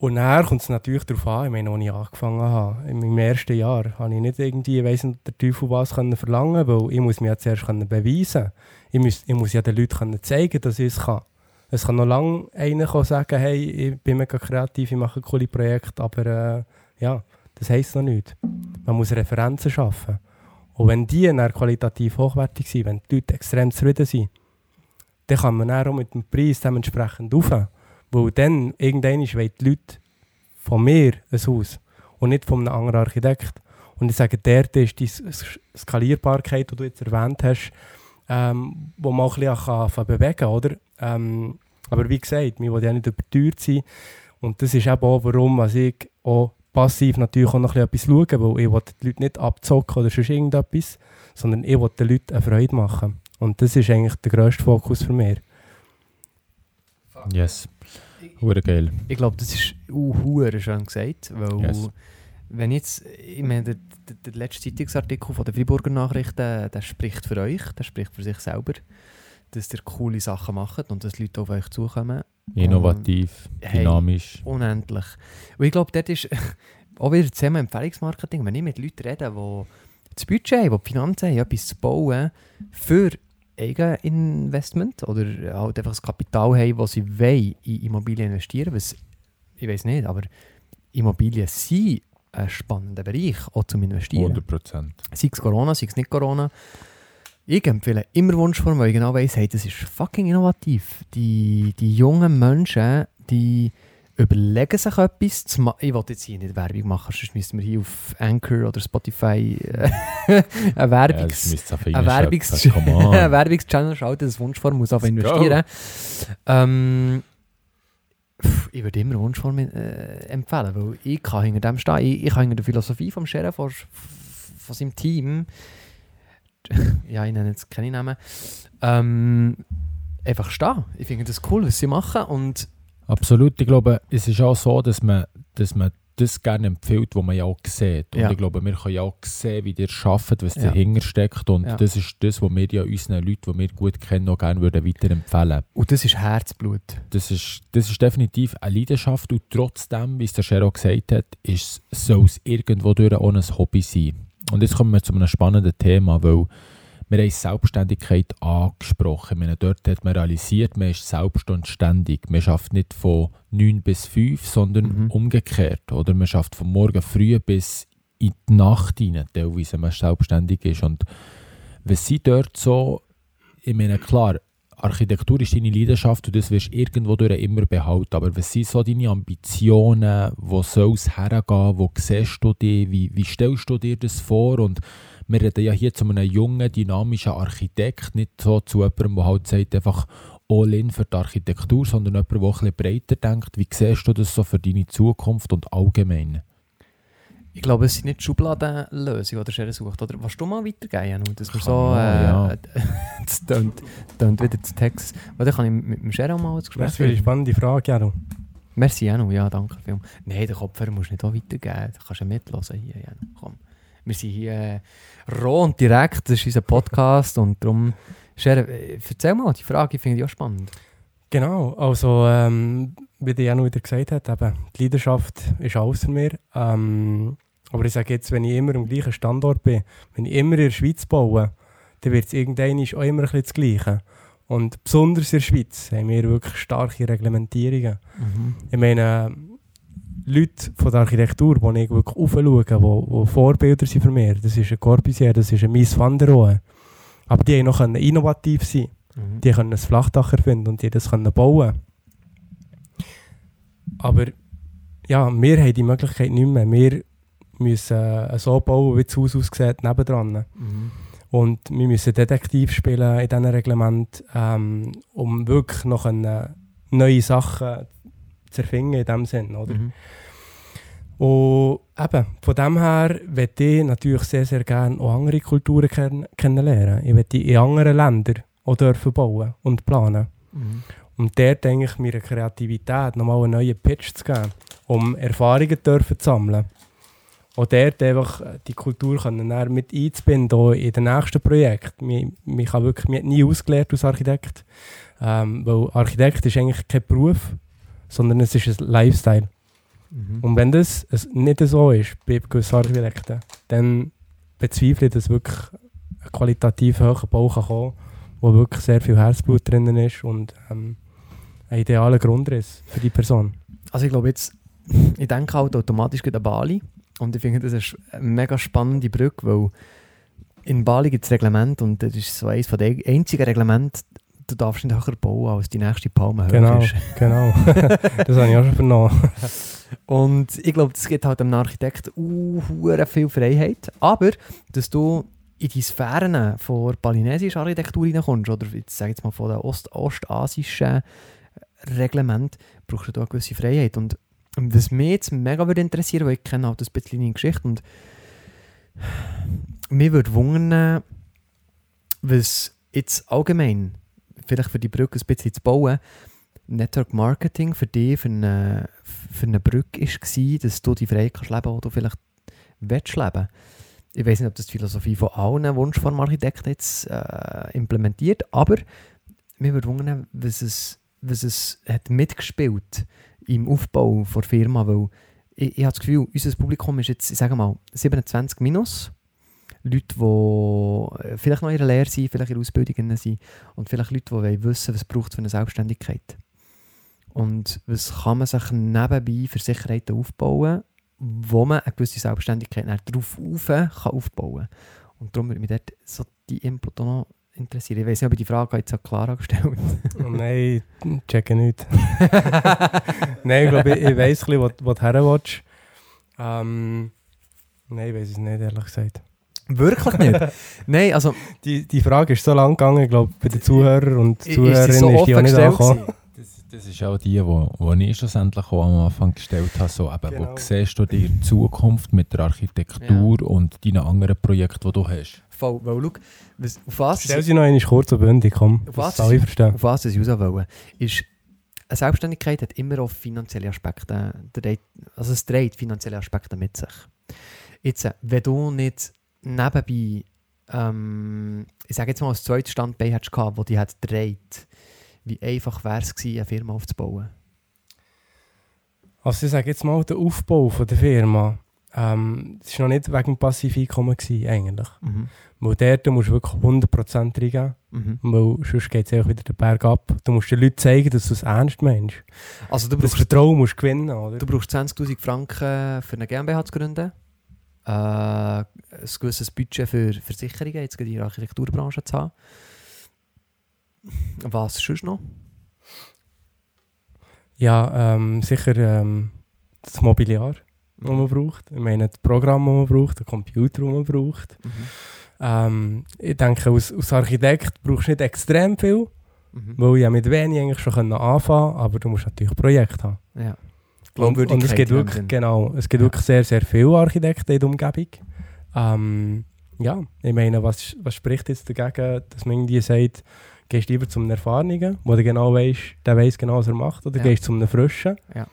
Und dann kommt es natürlich darauf an, ich meine, als ich angefangen habe, in meinem ersten Jahr, habe ich nicht irgendwie, weiss nicht, der Teufel was können verlangen weil ich muss mich ja zuerst können beweisen ich muss, ich muss ja den Leuten können zeigen, dass ich es kann. Es kann noch lange einer sagen, hey, ich bin mega kreativ, ich mache coole Projekte, aber äh, ja, das heisst noch nichts. Man muss Referenzen schaffen. Und wenn die dann qualitativ hochwertig sind, wenn die Leute extrem zufrieden sind, dann kann man auch mit dem Preis dementsprechend rauf. Weil dann irgendwann wollen die Leute von mir ein Haus und nicht von einem anderen Architekt. Und ich sage, dort ist die Skalierbarkeit, die du jetzt erwähnt hast, ähm, wo man auch ein bisschen bewegen kann, oder? Ähm, aber wie gesagt, wir wollen ja nicht überteuert sein. Und das ist eben auch, warum also ich auch passiv natürlich auch noch etwas schauen, weil ich will die Leute nicht abzocken oder sonst irgendetwas, sondern ich will den Leuten eine Freude machen. Und das ist eigentlich der grösste Fokus für mich. Yes. Hure geil. Ich glaube, das ist uh, schön gesagt, weil yes. wenn jetzt, ich meine, der, der, der letzte Zeitungsartikel von der Freiburger Nachrichten, der spricht für euch, der spricht für sich selber, dass ihr coole Sachen macht und dass Leute auf euch zukommen. Innovativ, und, dynamisch. Hey, unendlich. Und ich glaube, dort ist *laughs* auch wieder das Thema Empfehlungsmarketing, wenn ich mit Leuten rede, die das Budget haben, die die Finanzen haben, etwas zu bauen für Eigeninvestment oder halt einfach das Kapital haben, das sie wollen, in Immobilien investieren was ich weiß nicht, aber Immobilien sind ein spannender Bereich, auch zum Investieren. 100%. Sei es Corona, sei es nicht Corona. Ich empfehle immer Wunschform, weil ich genau weiss, hey, das ist fucking innovativ. Die, die jungen Menschen, die überlegen sich etwas zu machen. Ich wollte jetzt hier nicht Werbung machen, sonst müssten wir hier auf Anchor oder Spotify äh, *laughs* eine Werbungs ja, Werbungs *laughs* Werbungschannel schalten, das Wunschform muss auch investieren. Ähm, ich würde immer Wunschform äh, empfehlen, weil ich kann hinter dem stehen. Ich, ich kann hinter der Philosophie vom Sheriff von, von seinem Team, *laughs* ja, ich nenne jetzt keine Namen, ähm, einfach stehen. Ich finde das cool, was sie machen und Absolut. Ich glaube, es ist auch so, dass man, dass man das gerne empfiehlt, was man ja auch sieht. Und ja. ich glaube, wir können ja auch sehen, wie ihr arbeitet, was ja. dahinter steckt. Und ja. das ist das, was wir ja unseren Leuten, die wir gut kennen, auch gerne würden weiterempfehlen Und das ist Herzblut. Das ist, das ist definitiv eine Leidenschaft. Und trotzdem, wie es der Shero gesagt hat, ist, soll es irgendwo durch auch ein Hobby sein. Und jetzt kommen wir zu einem spannenden Thema, weil wir haben Selbstständigkeit angesprochen. Meine, dort hat man realisiert, man ist selbst und ständig. Man schafft nicht von 9 bis 5, sondern mhm. umgekehrt. Oder man schafft von morgen früh bis in die Nacht hinein, teilweise, man selbstständig ist. Und wenn sie dort so, ich meine, klar, Architektur ist deine Leidenschaft und das wirst du irgendwo durch immer behalten. Aber was sind so deine Ambitionen? Wo soll es hergehen? Wo siehst du dich? Wie, wie stellst du dir das vor? Und wir reden ja hier zu einem jungen, dynamischen Architekt, nicht so zu jemandem, der halt sagt, einfach all in für die Architektur, sondern jemand, der ein bisschen breiter denkt. Wie siehst du das so für deine Zukunft und allgemein? Ich glaube, es sind nicht Schubladenlösungen, die er sucht. Oder was du mal weitergehen, Janu? Dass wir so. Äh, ja. *laughs* das tönt, wieder das Text. Oder kann ich mit dem Shero mal ins Gespräch Das ist eine spannende Frage, Janu. Merci, Janu. Ja, danke. Nein, den Kopfhörer musst du nicht auch weitergeben. Da kannst du mitlassen hier, Janu. Komm. Wir sind hier äh, roh und direkt, das ist unser Podcast und darum, Scher, äh, erzähl mal, die Frage finde ich auch spannend. Genau, also ähm, wie der Janu wieder gesagt hat, eben, die Leidenschaft ist außer mir. Ähm, aber ich sage jetzt, wenn ich immer am gleichen Standort bin, wenn ich immer in der Schweiz baue, dann wird es irgendwann auch immer ein bisschen das Gleiche. Und besonders in der Schweiz haben wir wirklich starke Reglementierungen. Mhm. Ich meine, Leute von der Architektur, die ich wirklich aufschaue, die, die Vorbilder sind für mich. Das ist ein Corbusier, das ist ein Mies van der Rohe. Aber die noch innovativ sein mhm. Die können ein Flachdach erfinden und die das können bauen Aber ja, wir haben die Möglichkeit nicht mehr. Wir müssen äh, so bauen, wie das Haus aussieht, nebendran. Mhm. Und wir müssen Detektiv spielen in diesem Reglement, ähm, um wirklich noch eine, neue Sachen zu erfinden in diesem Sinn. Oder? Mhm. Und eben, von dem her möchte ich natürlich sehr, sehr gerne auch andere Kulturen kenn kennenlernen. Ich möchte in anderen Ländern auch dürfen bauen und planen. Mhm. Und dort denke ich, meiner Kreativität nochmal einen neuen Pitch zu geben, um Erfahrungen dürfen zu sammeln. Und dort einfach die Kultur können dann mit einzubinden auch in den nächsten Projekt. Mich, mich habe wirklich mich hat nie ausgelernt als Architekt. Ähm, weil Architekt ist eigentlich kein Beruf, sondern es ist ein Lifestyle. Mhm. Und wenn das nicht so ist bei gewissen Architekten, dann bezweifle ich, dass wirklich ein qualitativ hoher Bau kann kommen wo wirklich sehr viel Herzblut drin ist und ähm, ein idealer Grundriss für die Person. Also ich glaube jetzt, ich denke halt automatisch an Bali und ich finde das ist eine mega spannende Brücke, weil in Bali gibt es Reglement und das ist so eines der einzigen Reglemente, du darfst nicht höher bauen, als die nächste Palme höher Genau, ist. *laughs* genau. *laughs* das habe ich auch schon vernommen. *laughs* Und ich glaube, das gibt halt einem Architekt uh, viel Freiheit. Aber, dass du in die Sphären von balinesischer Architektur reinkommst, oder jetzt sage ich jetzt mal von den Ost ostasischen Reglement, brauchst du da eine gewisse Freiheit. Und was mich jetzt mega würde interessieren, weil ich kenne halt ein bisschen deine Geschichte und mir würde wundern, was jetzt allgemein, vielleicht für die Brücke ein bisschen zu bauen, Network Marketing für dich, für eine, für eine Brücke war, dass du die Freiheit kannst leben, die du vielleicht willst leben. Ich weiß nicht, ob das die Philosophie von allen Wunschformarchitekten jetzt äh, implementiert, aber mir würde wundern, was es, was es hat mitgespielt im Aufbau der Firma, weil ich, ich habe das Gefühl, unser Publikum ist jetzt, ich sage mal, 27 minus. Leute, die vielleicht noch in der Lehre sind, vielleicht in der Ausbildung sind und vielleicht Leute, die wissen was braucht für eine Selbstständigkeit. Und was kann man sich nebenbei für Sicherheiten aufbauen, wo man eine gewisse Selbstständigkeit darauf auf kann aufbauen kann. Und darum würde mich dort so die Input auch noch interessieren. Ich weiß nicht, ob ich die Frage jetzt an Clara *laughs* gestellt Oh nein, checke nicht. *laughs* nein, ich glaube, ich, ich weiss ein bisschen, was, was du herwatch. Ähm, nein, ich weiß es nicht, ehrlich gesagt. Wirklich nicht? *laughs* Nein, also... Die, die Frage ist so lang gegangen, ich glaube, bei den Zuhörern und Ist Zuhörerinnen sie so ist die auch nicht angekommen. Das, das ist auch die, die, ich schlussendlich auch am Anfang gestellt habe. So, eben, Genau. Wo siehst du die Zukunft mit der Architektur und deinen anderen Projekten, die du hast? Voll, weil schau, was, auf was... Stell sie noch einmal kurz und bündig, komm. Auf Das was? alle verstehen. Auf was ich raus wollte, ist, eine Selbstständigkeit hat immer auch finanzielle Aspekte, also es trägt finanzielle Aspekte mit sich. Jetzt, äh, wenn du nicht nebenbei, ähm, ich sage jetzt mal, als zweites Standbein hättest gehabt, wo die hat dreht, wie einfach wäre es gewesen, eine Firma aufzubauen? Also ich sage jetzt mal, der Aufbau von der Firma, ähm, das war noch nicht wegen dem Passiveinkommen gewesen, eigentlich. Mhm. Weil dort musst du wirklich 100% reingeben, Mhm. weil sonst geht es einfach wieder den Berg ab. Du musst den Leuten zeigen, dass du es ernst meinst. Also du Das brauchst, Vertrauen musst du gewinnen, oder? du brauchst 20'000 Franken für eine GmbH zu gründen, äh, ein gewisses Budget für Versicherungen, jetzt in der Architekturbranche zu haben. Was sonst noch? Ja, ähm, sicher ähm, das Mobiliar, das man braucht. Ich meine, das Programm, das man braucht, der Computer, den man braucht. Mhm. Ähm, ich denke, als, als Architekt brauchst du nicht extrem viel, Mhm. weil ich ja mit wenig eigentlich schon anfangen konnte, aber du musst natürlich Projekte haben. Ja. Und, und es gibt wirklich, genau, es gibt Ja. wirklich sehr, sehr viele Architekten in der Umgebung. Ähm, ja, ich meine, was, was spricht jetzt dagegen, dass man irgendwie sagt, gehst lieber zu einem Erfahrenen, wo du genau weißt, der weiß genau, was er macht, oder Ja. gehst zu einem Frischen Ja.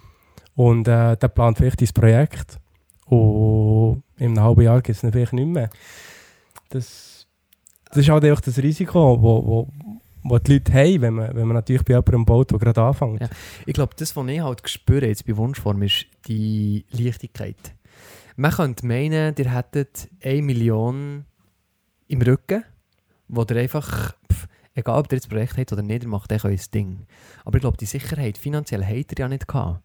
und äh, der plant vielleicht dein Projekt und in einem halben Jahr gibt es ihn vielleicht nicht mehr. Das, das ist halt einfach das Risiko, wo, wo, wo die Leute haben, wenn man, wenn man natürlich bei jemandem baut, der gerade anfängt. Ja. Ich glaube, das, was ich halt spüre jetzt bei Wunschform, ist die Leichtigkeit. Man könnte meinen, ihr hättet 1 Million im Rücken, wo ihr einfach, egal ob ihr jetzt Projekt habt oder nicht, ihr macht euch euer Ding. Aber ich glaube, die Sicherheit, finanziell habt ihr ja nicht gehabt.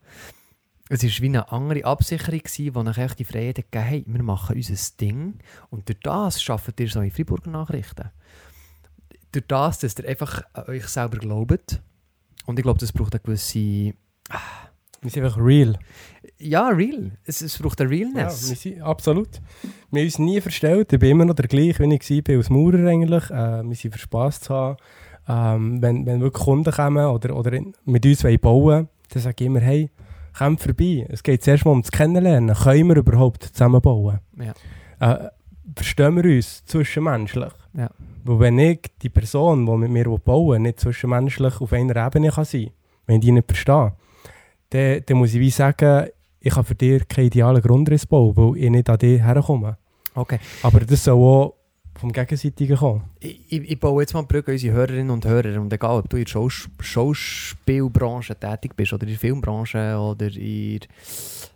Es war wie eine andere Absicherung, euch echt die Freiheit gegeben hat, hey, wir machen unser Ding und durch das schafft ihr so in Freiburger Nachrichten. Durch das, dass ihr einfach an euch selber glaubt, und ich glaube, das braucht eine gewisse, ah, Wir sind einfach real. Ja, real. Es, es braucht eine Ja, wir Realness. sind, absolut. Wir haben uns nie verstellt. Ich bin immer noch der gleiche, wie ich war als Maurer eigentlich. Äh, wir sind für Spass zu haben. Ähm, wenn, wenn wirklich Kunden kommen oder, oder mit uns wollen bauen dann sage ich immer, hey, kommt vorbei. Es geht zuerst mal um das Kennenlernen. Können wir überhaupt zusammen bauen? Ja. Äh, verstehen wir uns zwischenmenschlich? Ja. Weil wenn ich die Person, die mit mir bauen nicht zwischenmenschlich auf einer Ebene kann sein wenn ich die nicht verstehe, dann, dann muss ich wie sagen, ich kann für dich keinen idealen Grundriss bauen, weil ich nicht an dich herkomme. Okay. Aber das soll auch vom Gegenseitigen kommen. Ich, ich, ich baue jetzt mal eine Brücke unsere Hörerinnen und Hörer. Und egal, ob du in der Schaus Schauspielbranche tätig bist oder in der Filmbranche oder in der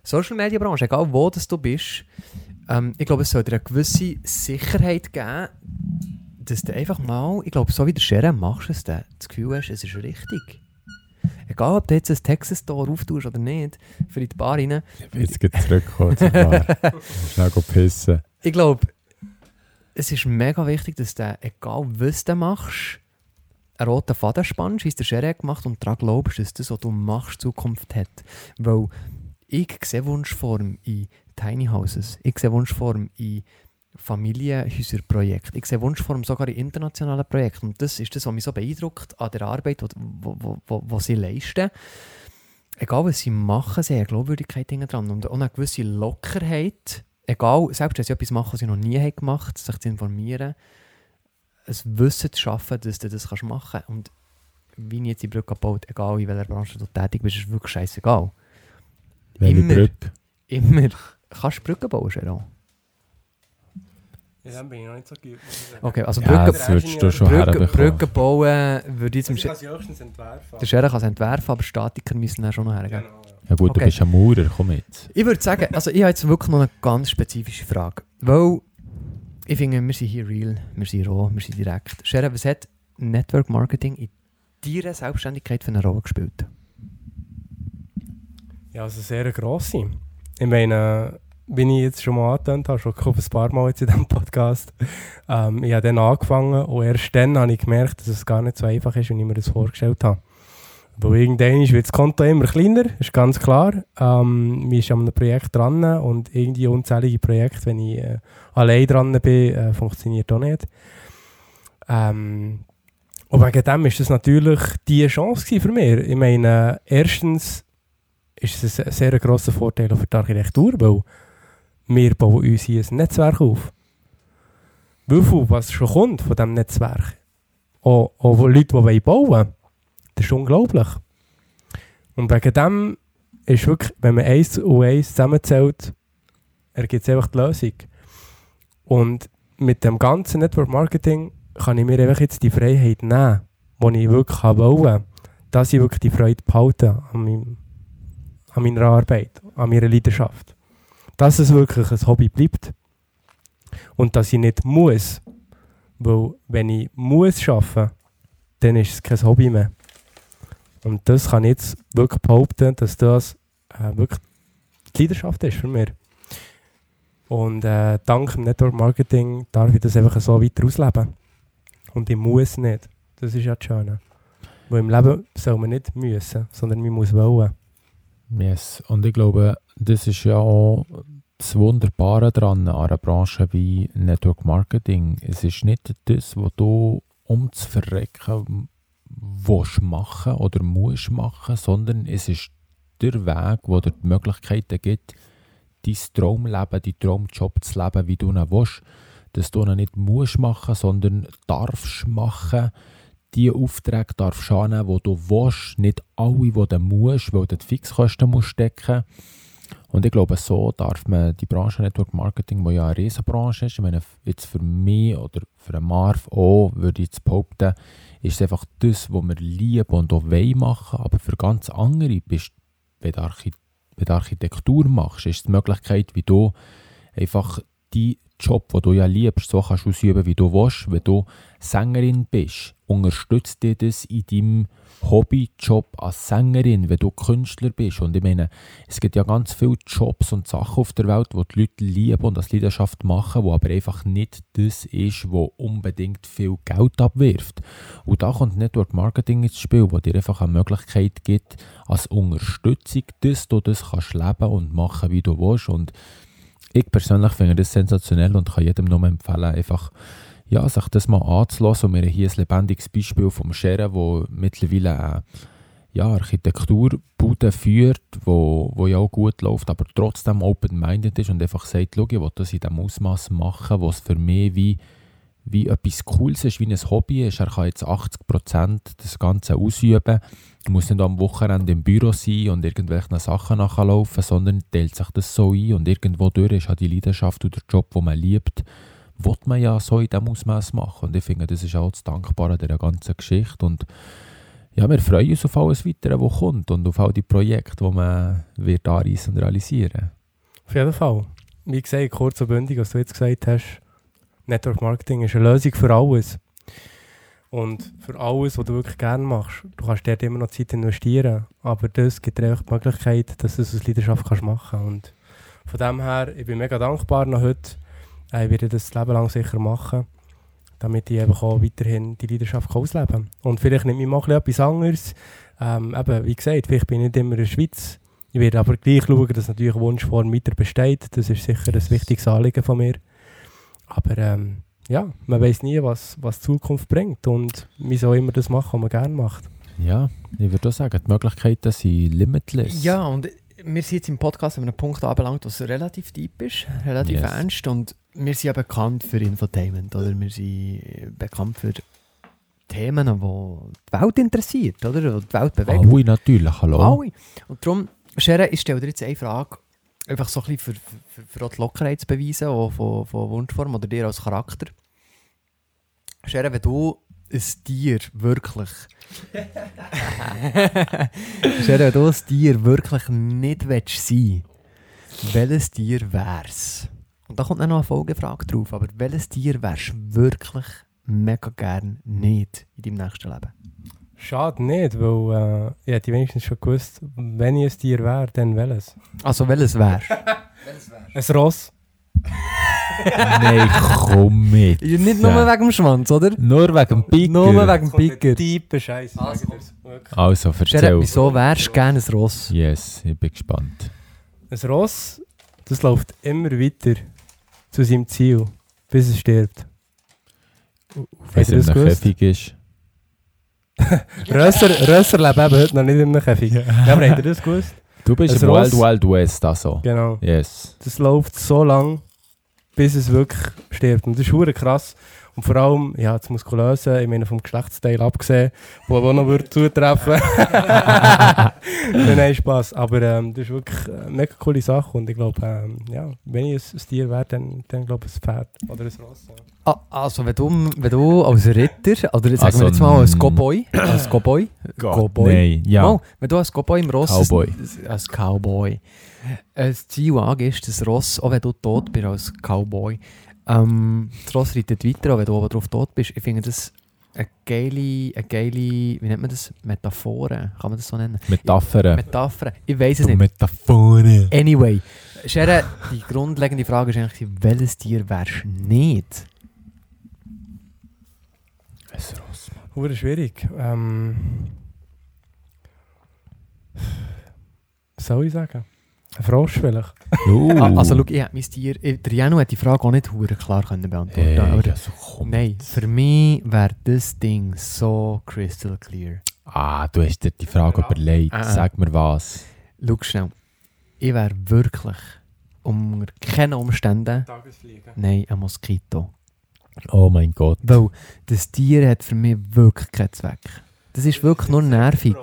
Social Media Branche, egal wo das du bist, ähm, ich glaube, es sollte dir eine gewisse Sicherheit geben, dass du einfach mal, ich glaube, so wie der Sheriff machst du es, dann das Gefühl hast, es ist richtig. Egal, ob du jetzt ein Texas Store auftust oder nicht, für die Bar rein. Ich bin jetzt gleich zurückgekommen zur Bar. *laughs* Schnell pissen. Ich glaube, es ist mega wichtig, dass du, egal was du machst, einen roten Faden spannst, wie es der Sheriff gemacht und daran glaubst, dass das, was du machst, Zukunft hat. Weil ich sehe Wunschform in Tiny Houses, ich sehe Wunschform in Familienhäuserprojekten, ich sehe Wunschform sogar in internationalen Projekten. Und das ist das, was mich so beeindruckt an der Arbeit, die sie leisten. Egal was sie machen, sie haben eine Glaubwürdigkeit dran und auch eine gewisse Lockerheit egal, selbst wenn sie etwas machen, was sie noch nie haben gemacht sich zu informieren, ein Wissen zu schaffen, dass du das machen kannst. Und wie ich jetzt die Brücke gebaut egal in welcher Branche du tätig bist, ist wirklich scheißegal. Welche Immer. Brücke? Immer kannst du Brücken bauen, Sharon. Ja, dann bin ich noch nicht so gut. Okay, also Ja, Brücken, das würdest du schon Brücken. Brücken bauen würde ich zum Ich Sch kann sie höchstens entwerfen. Der Sharon kann es entwerfen, aber Statiker müssen dann schon noch hergehen. Genau, ja. Ja gut, Okay. du bist ein Maurer, komm jetzt. Ich würde sagen, also ich habe jetzt wirklich noch eine ganz spezifische Frage. Weil ich finde, wir sind hier real, wir sind roh, wir sind direkt. Sharon, was hat Network Marketing in deiner Selbstständigkeit für eine Rolle gespielt? Ja, also sehr grosse. Ich meine, wie ich jetzt schon mal angetönt habe, schon ein paar Mal jetzt in diesem Podcast, ähm, ich habe dann angefangen und erst dann habe ich gemerkt, dass es gar nicht so einfach ist, wie ich mir das vorgestellt habe. Weil irgendwann wird das Konto immer kleiner, ist ganz klar. Ähm, wir sind an einem Projekt dran und irgendwie unzählige Projekte, wenn ich äh, allein dran bin, äh, funktioniert auch nicht. Ähm, und wegen dem war das natürlich die Chance für mich. Ich meine, erstens ist es ein sehr grosser Vorteil für die Architektur, weil wir bauen uns hier ein Netzwerk auf. Wie viel, was schon kommt von diesem Netzwerk, auch, auch von Leuten, die bauen wollen, das ist unglaublich. Und wegen dem ist wirklich, wenn man eins und eins zusammenzählt, ergibt es einfach die Lösung. Und mit dem ganzen Network Marketing kann ich mir einfach jetzt die Freiheit nehmen, die ich wirklich wollen, dass ich wirklich die Freude behalte an, meinem, an meiner Arbeit, an meiner Leidenschaft. Dass es wirklich ein Hobby bleibt. Und dass ich nicht muss. Weil wenn ich muss arbeiten, dann ist es kein Hobby mehr. Und das kann ich jetzt wirklich behaupten, dass das äh, wirklich die Leidenschaft ist für mich. Und äh, dank dem Network Marketing darf ich das einfach so weiter ausleben. Und ich muss nicht. Das ist ja das Schöne. Weil im Leben soll man nicht müssen, sondern man muss wollen. Yes. Und ich glaube, das ist ja auch das Wunderbare daran an einer Branche wie Network Marketing. Es ist nicht das, was du um zu verrecken willst machen oder musst machen, sondern es ist der Weg, wo dir die Möglichkeiten gibt, dein Traumleben, dein Traumjob zu leben, wie du ihn willst. Dass du ihn nicht musst machen, sondern darfst machen. Die Aufträge darfst du annehmen, die du willst. Nicht alle, die du musst, weil du die Fixkosten musst stecken Und ich glaube, so darf man die Branche Network Marketing, die ja eine Riesenbranche ist, ich meine, jetzt für mich oder für Marv auch, würde ich jetzt behaupten, ist es einfach das, was wir lieben und auch wollen machen. Aber für ganz andere bist wenn du, wenn du Architektur machst, ist es die Möglichkeit, wie du einfach die Job, den du ja liebst, so kannst ausüben, wie du willst. Wenn du Sängerin bist, unterstützt dir das in deinem Hobbyjob als Sängerin, wenn du Künstler bist. Und ich meine, es gibt ja ganz viele Jobs und Sachen auf der Welt, die die Leute lieben und als Leidenschaft machen, wo aber einfach nicht das ist, wo unbedingt viel Geld abwirft. Und da kommt Network Marketing ins Spiel, wo dir einfach eine Möglichkeit gibt, als Unterstützung, dass du das kannst leben und machen, wie du willst. Und ich persönlich finde das sensationell und kann jedem nur empfehlen, einfach ja, sich das mal anzulassen. Wir haben hier ein lebendiges Beispiel vom Scheren, wo mittlerweile eine ja, Architekturbude führt, wo, wo ja auch gut läuft, aber trotzdem open-minded ist und einfach sagt, schau, ich will das in diesem Ausmaß machen, was für mich wie, wie etwas Cooles ist, wie ein Hobby ist. Er kann jetzt 80% das Ganze ausüben. Er muss nicht am Wochenende im Büro sein und irgendwelchen Sachen nachlaufen, sondern teilt sich das so ein und irgendwo durch ist auch die Leidenschaft oder der Job, den man liebt, will man ja so in diesem Ausmaß machen. Und ich finde, das ist auch das Dankbare dieser ganzen Geschichte. Und ja, wir freuen uns auf alles Weitere, was kommt und auf all die Projekte, die man wird anreissen und realisieren Auf jeden Fall. Wie gesagt, kurz und bündig, was du jetzt gesagt hast, Network Marketing ist eine Lösung für alles. Und für alles, was du wirklich gerne machst. Du kannst dort immer noch Zeit investieren, aber das gibt dir einfach die Möglichkeit, dass du es aus Leidenschaft kannst machen kannst. Und von dem her, ich bin mega dankbar noch heute. Ich werde das Leben lang sicher machen, damit ich eben auch weiterhin die Leidenschaft ausleben kann. Und vielleicht nehme ich mal etwas anderes. Ähm, eben, wie gesagt, vielleicht bin ich nicht immer in der Schweiz. Ich werde aber gleich schauen, dass natürlich Wunschform weiter besteht. Das ist sicher ein wichtiges Anliegen von mir. Aber ähm, ja, man weiß nie, was, was die Zukunft bringt und man soll immer das machen, was man gerne macht. Ja, ich würde auch sagen, die Möglichkeiten sind limitless. Ja, und wir sind jetzt im Podcast an einem Punkt anbelangt, was relativ deep ist, relativ Yes. ernst. Und wir sind ja bekannt für Infotainment, oder? Wir sind bekannt für Themen, die die Welt interessiert, oder? Die Welt bewegt. Alle natürlich, hallo. Alle. Und darum, Sharon, ich stelle dir jetzt eine Frage, einfach so ein bisschen für, für, für die Lockerheit zu beweisen, auch von, von Wunschform oder dir als Charakter. Sharon, wenn du ein Tier wirklich... *laughs* Sharon, wenn du ein Tier wirklich nicht willst sein welches Tier wär's? Und da kommt dann noch eine Folgefrage drauf, aber welches Tier wärst du wirklich mega gern nicht in deinem nächsten Leben? Schade nicht, weil äh, ich hätte wenigstens schon gewusst, wenn ich ein Tier wäre, dann welches. Also welches wärst *laughs* Ein Ross. *laughs* Nein, komm mit. Ja, Nicht nur wegen dem Schwanz, oder? Nur wegen dem Picker. Nur wegen dem Picker. Tiefe Scheiße. Also, Also, erzähl. wieso wärst du gerne ein Ross? Yes, ich bin gespannt. Ein Ross, das läuft immer weiter zu seinem Ziel, bis es stirbt. Wenn es das in einem gewusst? Käfig ist. *laughs* Rösser, Rösser leben eben heute noch nicht in einem Käfig. Ja, aber habt ihr das gewusst? Du bist Ein im Wild. Wild West, also. Genau. Yes. Das läuft so lang, bis es wirklich stirbt. Und das ist hure krass. Und vor allem, ja, das Muskulöse, ich meine vom Geschlechtsteil abgesehen, wo auch noch würde zutreffen. *laughs* Nein, nein, Spaß. Aber ähm, das ist wirklich eine mega coole Sache. Und ich glaube, ähm, ja, wenn ich ein, Tier wäre, dann, dann glaube ich ein Pferd oder ein Ross. Ja. Ah, also wenn du, wenn du als Ritter, oder sagen Also wir jetzt mal als ein- Cowboy, als *coughs* Cowboy, Cowboy, Nein, ja. Mal, wenn du als Cowboy im Ross, Cowboy. Ein, als Cowboy, ein Ziel angehst, das Ross, auch wenn du tot bist als Cowboy, ähm, das Ross reitet weiter, auch wenn du oben drauf tot bist. Ich finde das eine geile, eine geile, wie nennt man das? Metaphore, kann man das so nennen? Metaphern. Metapher, ich weiß es Du nicht. Metaphern. Anyway, Sharon, die grundlegende Frage ist eigentlich, welches Tier wärst du nicht? Ein Ross. Hure schwierig. Ähm, was soll ich sagen? Ein Frosch vielleicht. Uh. Ah, also, schau, ich hab mein Tier. Der Janu hat die Frage auch nicht hure klar können beantworten Hey, aber also. Nein, für mich wäre das Ding so crystal clear. Ah, du hast dir die Frage überlegt. Ah, ah. Sag mir was. Schau schnell. Ich wäre wirklich unter keinen Umständen Tagesfliegen. nein, ein Moskito. Oh mein Gott. Weil das Tier hat für mich wirklich keinen Zweck. Das ist wirklich nur nervig.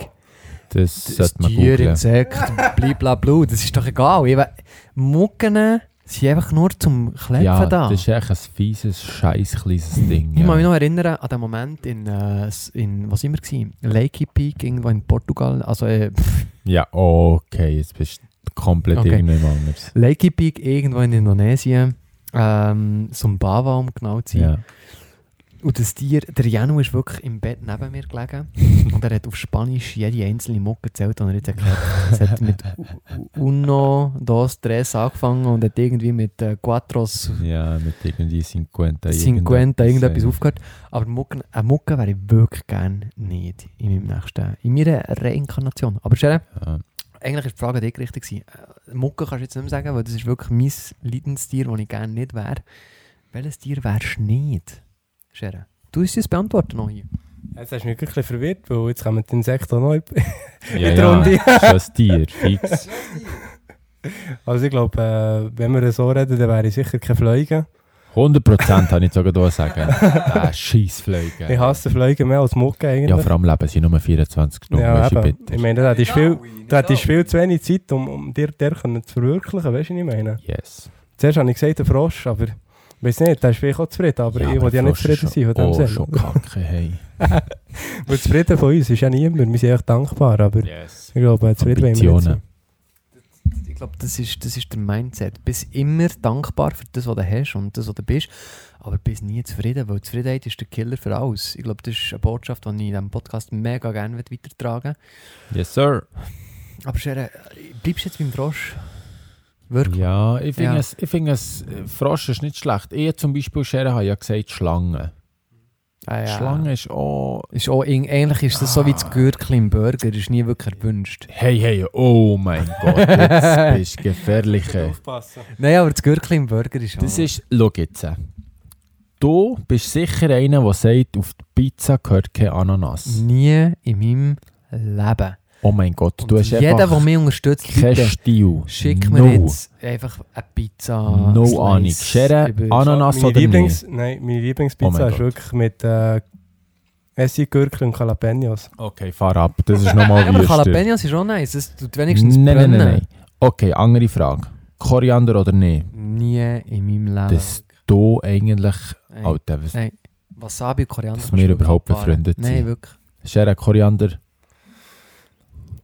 Das, Das sollte man Tier. Insekt, blablabla, das ist doch egal. Ich we- Mucken sind einfach nur zum Klepfen Ja, da. das ist echt ein fieses, scheiß kleines Ding. Ich ja. kann mich noch erinnern an den Moment in, äh, in was immer gewesen, Lakey Peak, irgendwo in Portugal, also äh, Ja, okay, jetzt bist du komplett Okay. irgendjemand anders. Lakey Peak irgendwo in Indonesien. Ähm, Sumbava, um genau zu sein. Ja. Und das Tier, der Janu ist wirklich im Bett neben mir gelegen *laughs* und er hat auf Spanisch jede einzelne Mucke erzählt und er hat erklärt, es hat mit Uno, dos, tres angefangen und hat irgendwie mit äh, Quattros, ja, mit irgendwie 50. 50 irgendetwas aufgehört. Aber Mucke, eine Mucke wäre ich wirklich gerne nicht in meinem nächsten, in meiner Reinkarnation. Aber Sharon, Ja. eigentlich ist die Frage an dich richtig gewesen. Äh, Mucke kannst du jetzt nicht mehr sagen, weil das ist wirklich mein Leidenstier, das ich gerne nicht wäre. Welches Tier wärst du nicht? Sharon, du musst es beantworten noch hier. Jetzt hast du mich wirklich verwirrt, weil jetzt kommen die Insekten noch. in- Ja, die ja, *laughs* Runde. schon ein Tier, fix. *laughs* Also ich glaube, äh, wenn wir so reden, dann wäre ich sicher kein Fliegen. 100% kann ich sogar da sagen. Äh, Scheissfliegen. Ich hasse Fliegen mehr als Mucke eigentlich. Ja, vor allem leben sie nur 24 Stunden. Ja, weißt du, eben. bitte. Ich meine, da hättest du viel, da hättest du viel zu wenig Zeit, um, um dir können zu verwirklichen, weißt du, was ich meine? Yes. Zuerst habe ich gesagt, der Frosch, aber weiß nicht, der ist vielleicht auch zufrieden, aber ich will ja nicht zufrieden sein von dem Oh, Sinne. schon kacke, hey. *laughs* Weil zufrieden von uns ist ja niemand, wir sind echt dankbar, aber Yes. ich glaube, zufrieden wollen wir nicht sein. Ich glaube, das ist, das ist der Mindset. Du bist immer dankbar für das, was du hast und das, was du bist, aber bist nie zufrieden, weil Zufriedenheit ist der Killer für alles. Ich glaube, das ist eine Botschaft, die ich in diesem Podcast mega gerne weitertragen Yes, sir. Aber Sharon, bleibst du jetzt beim Frosch? Wirklich? Ja, ich finde Ja. es, ich finde es, äh, Frosch ist nicht schlecht. Ich zum Beispiel, Sharon, habe ja gesagt, Schlange. Ah, ja. Schlange ist auch... Ist auch, ähn- ähnlich ist das so wie das Gürkli im Burger, ist nie wirklich erwünscht. Hey, hey, oh mein *laughs* Gott, jetzt bist du gefährlich. Nein, aber das Gürkli im Burger ist Das auch- ist, schau jetzt. Du bist sicher einer, der sagt, auf die Pizza gehört kein Ananas. nie in meinem Leben. Oh mein Gott, Und du hast jeder, der einfach mich unterstützt, bitte, Stil. schick mir no. jetzt einfach eine Pizza. No Slice Ahnung. Schere, Ananas meine oder Lieblings, Nein, meine Oh Lieblingspizza mein ist wirklich mit äh, Essiggurken und Jalapenos. Okay, fahr ab. Das ist nochmal *laughs* Aber. Jalapenos ist auch nice, das tut wenigstens Nein, nein, brennen. nein, nein. Okay, andere Frage. Koriander oder nicht? Nie in meinem Leben. Das du eigentlich... Nein. Alter, was... Nein. Wasabi, Koriander. Dass wir überhaupt befreundet Nein, sind. wirklich. Schere, Koriander.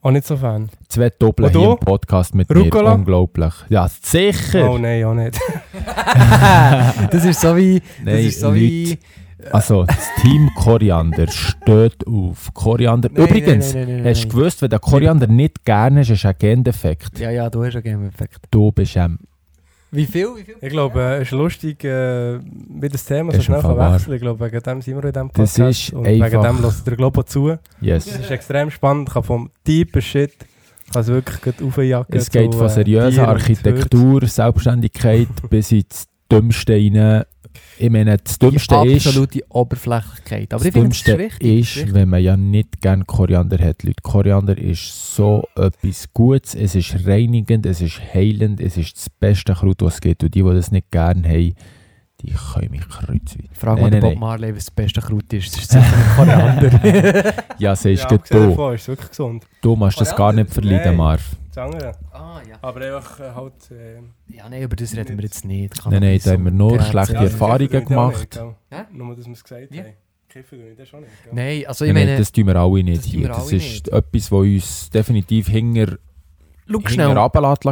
Auch nicht so Fan. Zwei Doppel hier du? im Podcast mit Rucola? mir. Unglaublich. Ja, sicher. Oh nein, auch nicht. *laughs* das ist so wie... Das Nein, ist so Leute. wie... Also, das Team Koriander steht auf Koriander. Nein, Übrigens, nein, nein, hast du gewusst, wenn der Koriander nicht gerne ist, ist ein Gendefekt. Ja, ja, du hast gerne Effekt. Du bist ähm, Wie viel? Wie viel? Ich glaube, es ist lustig, äh, wie das Thema so Ist schnell kann wechseln Ich glaube, wegen dem sind wir in diesem Das Podcast. ist und wegen einfach- dem lässt der Globo zu. yes. Es ist extrem spannend, kann vom tiefen Shit kann es wirklich gut aufjagen. Es geht zu, von äh, seriöser Architektur, Selbstständigkeit *laughs* bis ins Dümmste rein. Ich meine, das Die Dümmste ist, absolute Oberflächlichkeit. Aber das ich finde, das ist Dümmste wichtig. ist, ist wenn man ja nicht gerne Koriander hat. Leute, Koriander ist so etwas Gutes, es ist reinigend, es ist heilend, es ist das beste Kraut, was es gibt. Und die, die das nicht gerne haben, die können mich kreuzweise. Frag mal den nein, Bob Marley, was das beste Kraut ist. Das ist *laughs* sicher ein Koriander. Ja, siehst Ja, du, du, davon ist wirklich gesund. du machst das gar nicht verleiden. Marv. Das andere. Ah, ja. Aber einfach äh, halt... Äh, Ja, nein, über das reden wir jetzt nicht. Nein, nein, da haben wir nur schlechte ja, Erfahrungen gemacht. Hä? Nur, dass wir es gesagt haben. Kiffen tue ich das schon nicht. gell? Nein, also ich Nein, nein, meine, das tun wir alle nicht das tun hier. wir Das ist nicht. etwas, was uns definitiv hinter, schau schnell.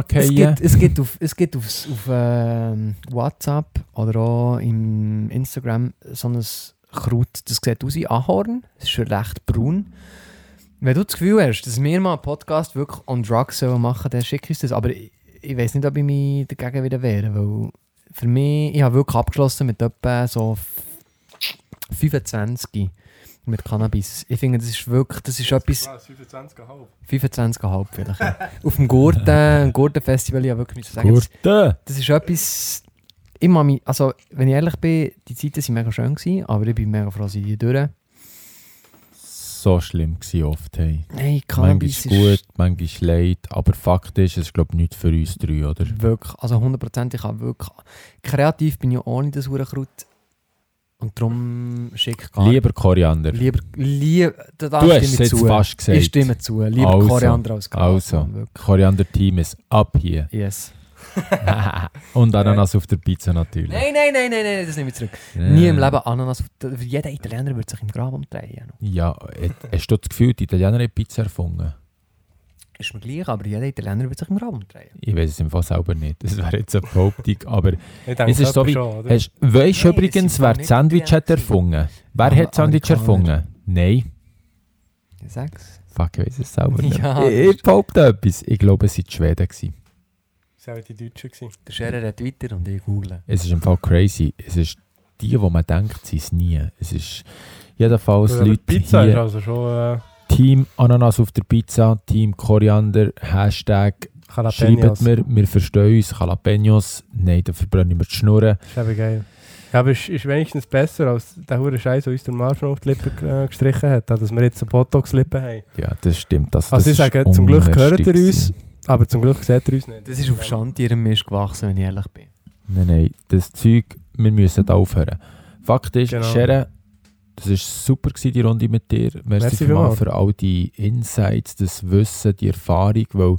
Es gibt, es gibt auf, es gibt auf, auf ähm, WhatsApp oder auch im Instagram so ein Kraut, das sieht aus wie Ahorn. Es ist schon recht braun. Wenn du das Gefühl hast, dass wir mal einen Podcast wirklich on drugs sollen machen dann schick uns das. Aber ich, ich weiß nicht, ob ich mich dagegen wieder wehre, weil für mich, ich habe wirklich abgeschlossen mit etwa so 25 mit Cannabis. Ich finde, das ist wirklich, das ist etwas... Ah, 25,5. 25,5 vielleicht. Auf dem Gurten, Gurten-Festival, ich habe wirklich müssen sagen, das, Gurte! das ist etwas... Ich mich, also, wenn ich ehrlich bin, die Zeiten waren mega schön, gewesen, aber ich bin mega froh, sind die durch. So schlimm gewesen oft. Hey. Nein, Manchmal Cannabis ist gut, manchmal leid. Aber Fakt ist, es ist glaube ich nichts für uns drei, oder? wirklich, also 100% ich habe wirklich... Kreativ bin ich ohne das Hurenkraut und darum schick gar Lieber Koriander. Lieber, lieber, da, da du hast es ich jetzt zu. fast gesagt. Ich stimme zu. Lieber Also, Koriander als Gas. also. Koriander-Team ist ab hier. Yes. Und Ananas auf der Pizza natürlich. Nein, nein, nein, nein, nein, das nehme ich zurück. Ja. Nie im Leben Ananas. Jeder Italiener würde sich im Grab umdrehen. Ja, hast du das Gefühl, die Italiener haben Pizza erfunden? Ist mir gleich, aber jeder Italiener wird sich im Raum drehen. Ich weiß es im Fall selber nicht. Das wäre jetzt eine Behauptung. Aber Ich denke, es ist so wie, schon, hast, weißt du Nein, übrigens, wer das Sandwich hat erfunden? Wer hat das Sandwich erfunden? Nein. Sag's. Fuck, ich weiß es selber *laughs* nicht. Ja, ich, ich behaupte etwas. Ich glaube, es waren die Schweden. Gewesen. Das waren die Deutschen. gewesen. Der Scherer redet weiter und ich google. Es ist im Fall crazy. Es ist die, die man denkt, sind es nie. Es ist jedenfalls Aber Leute Pizza ist hier... also schon äh, Team Ananas auf der Pizza, Team Koriander, Hashtag, schreibt Jalapenos. mir, wir verstehen uns, Jalapenos. Nein, da verbrennen wir die Schnurren. Das ist eben geil. Ja, aber es ist, ist wenigstens besser als der hure Scheiß, der uns der Marshall auf die Lippen äh, gestrichen hat, dass wir jetzt eine Botox-Lippe haben. Ja, das stimmt. Das, Also das ich ist sage, zum Glück hört ihr unlästig uns, aber zum Glück seht ihr uns nicht. Das ist auf Schande ihrem Mist gewachsen, wenn ich ehrlich bin. Nein, nein, das Zeug, wir müssen da aufhören. Fakt ist, Genau. Sharon, das war super, gewesen, die Runde mit dir. Merci, Merci vielmals für all die Insights, das Wissen, die Erfahrung, weil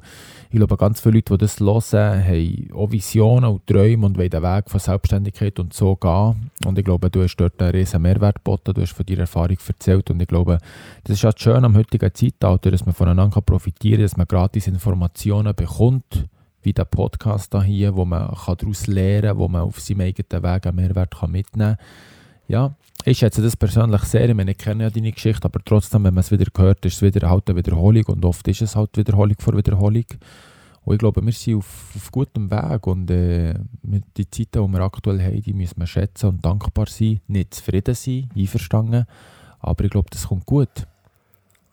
ich glaube, ganz viele Leute, die das hören, haben auch Visionen und Träume und wollen den Weg von Selbstständigkeit und so gehen. Und ich glaube, du hast dort einen riesen Mehrwert geboten, du hast von deiner Erfahrung erzählt und ich glaube, das ist halt schön am heutigen Zeitalter, dass man voneinander profitieren kann, dass man gratis Informationen bekommt, wie der Podcast hier, wo man daraus lernen kann, wo man auf seinem eigenen Weg einen Mehrwert kann mitnehmen kann. Ja, ich schätze das persönlich sehr. Ich meine, ich kenne ja deine Geschichte, aber trotzdem, wenn man es wieder hört, ist es wieder halt eine Wiederholung und oft ist es halt Wiederholung vor Wiederholung. Und ich glaube, wir sind auf, auf gutem Weg und äh, die Zeiten, die wir aktuell haben, die müssen wir schätzen und dankbar sein, nicht zufrieden sein, einverstanden, aber ich glaube, das kommt gut.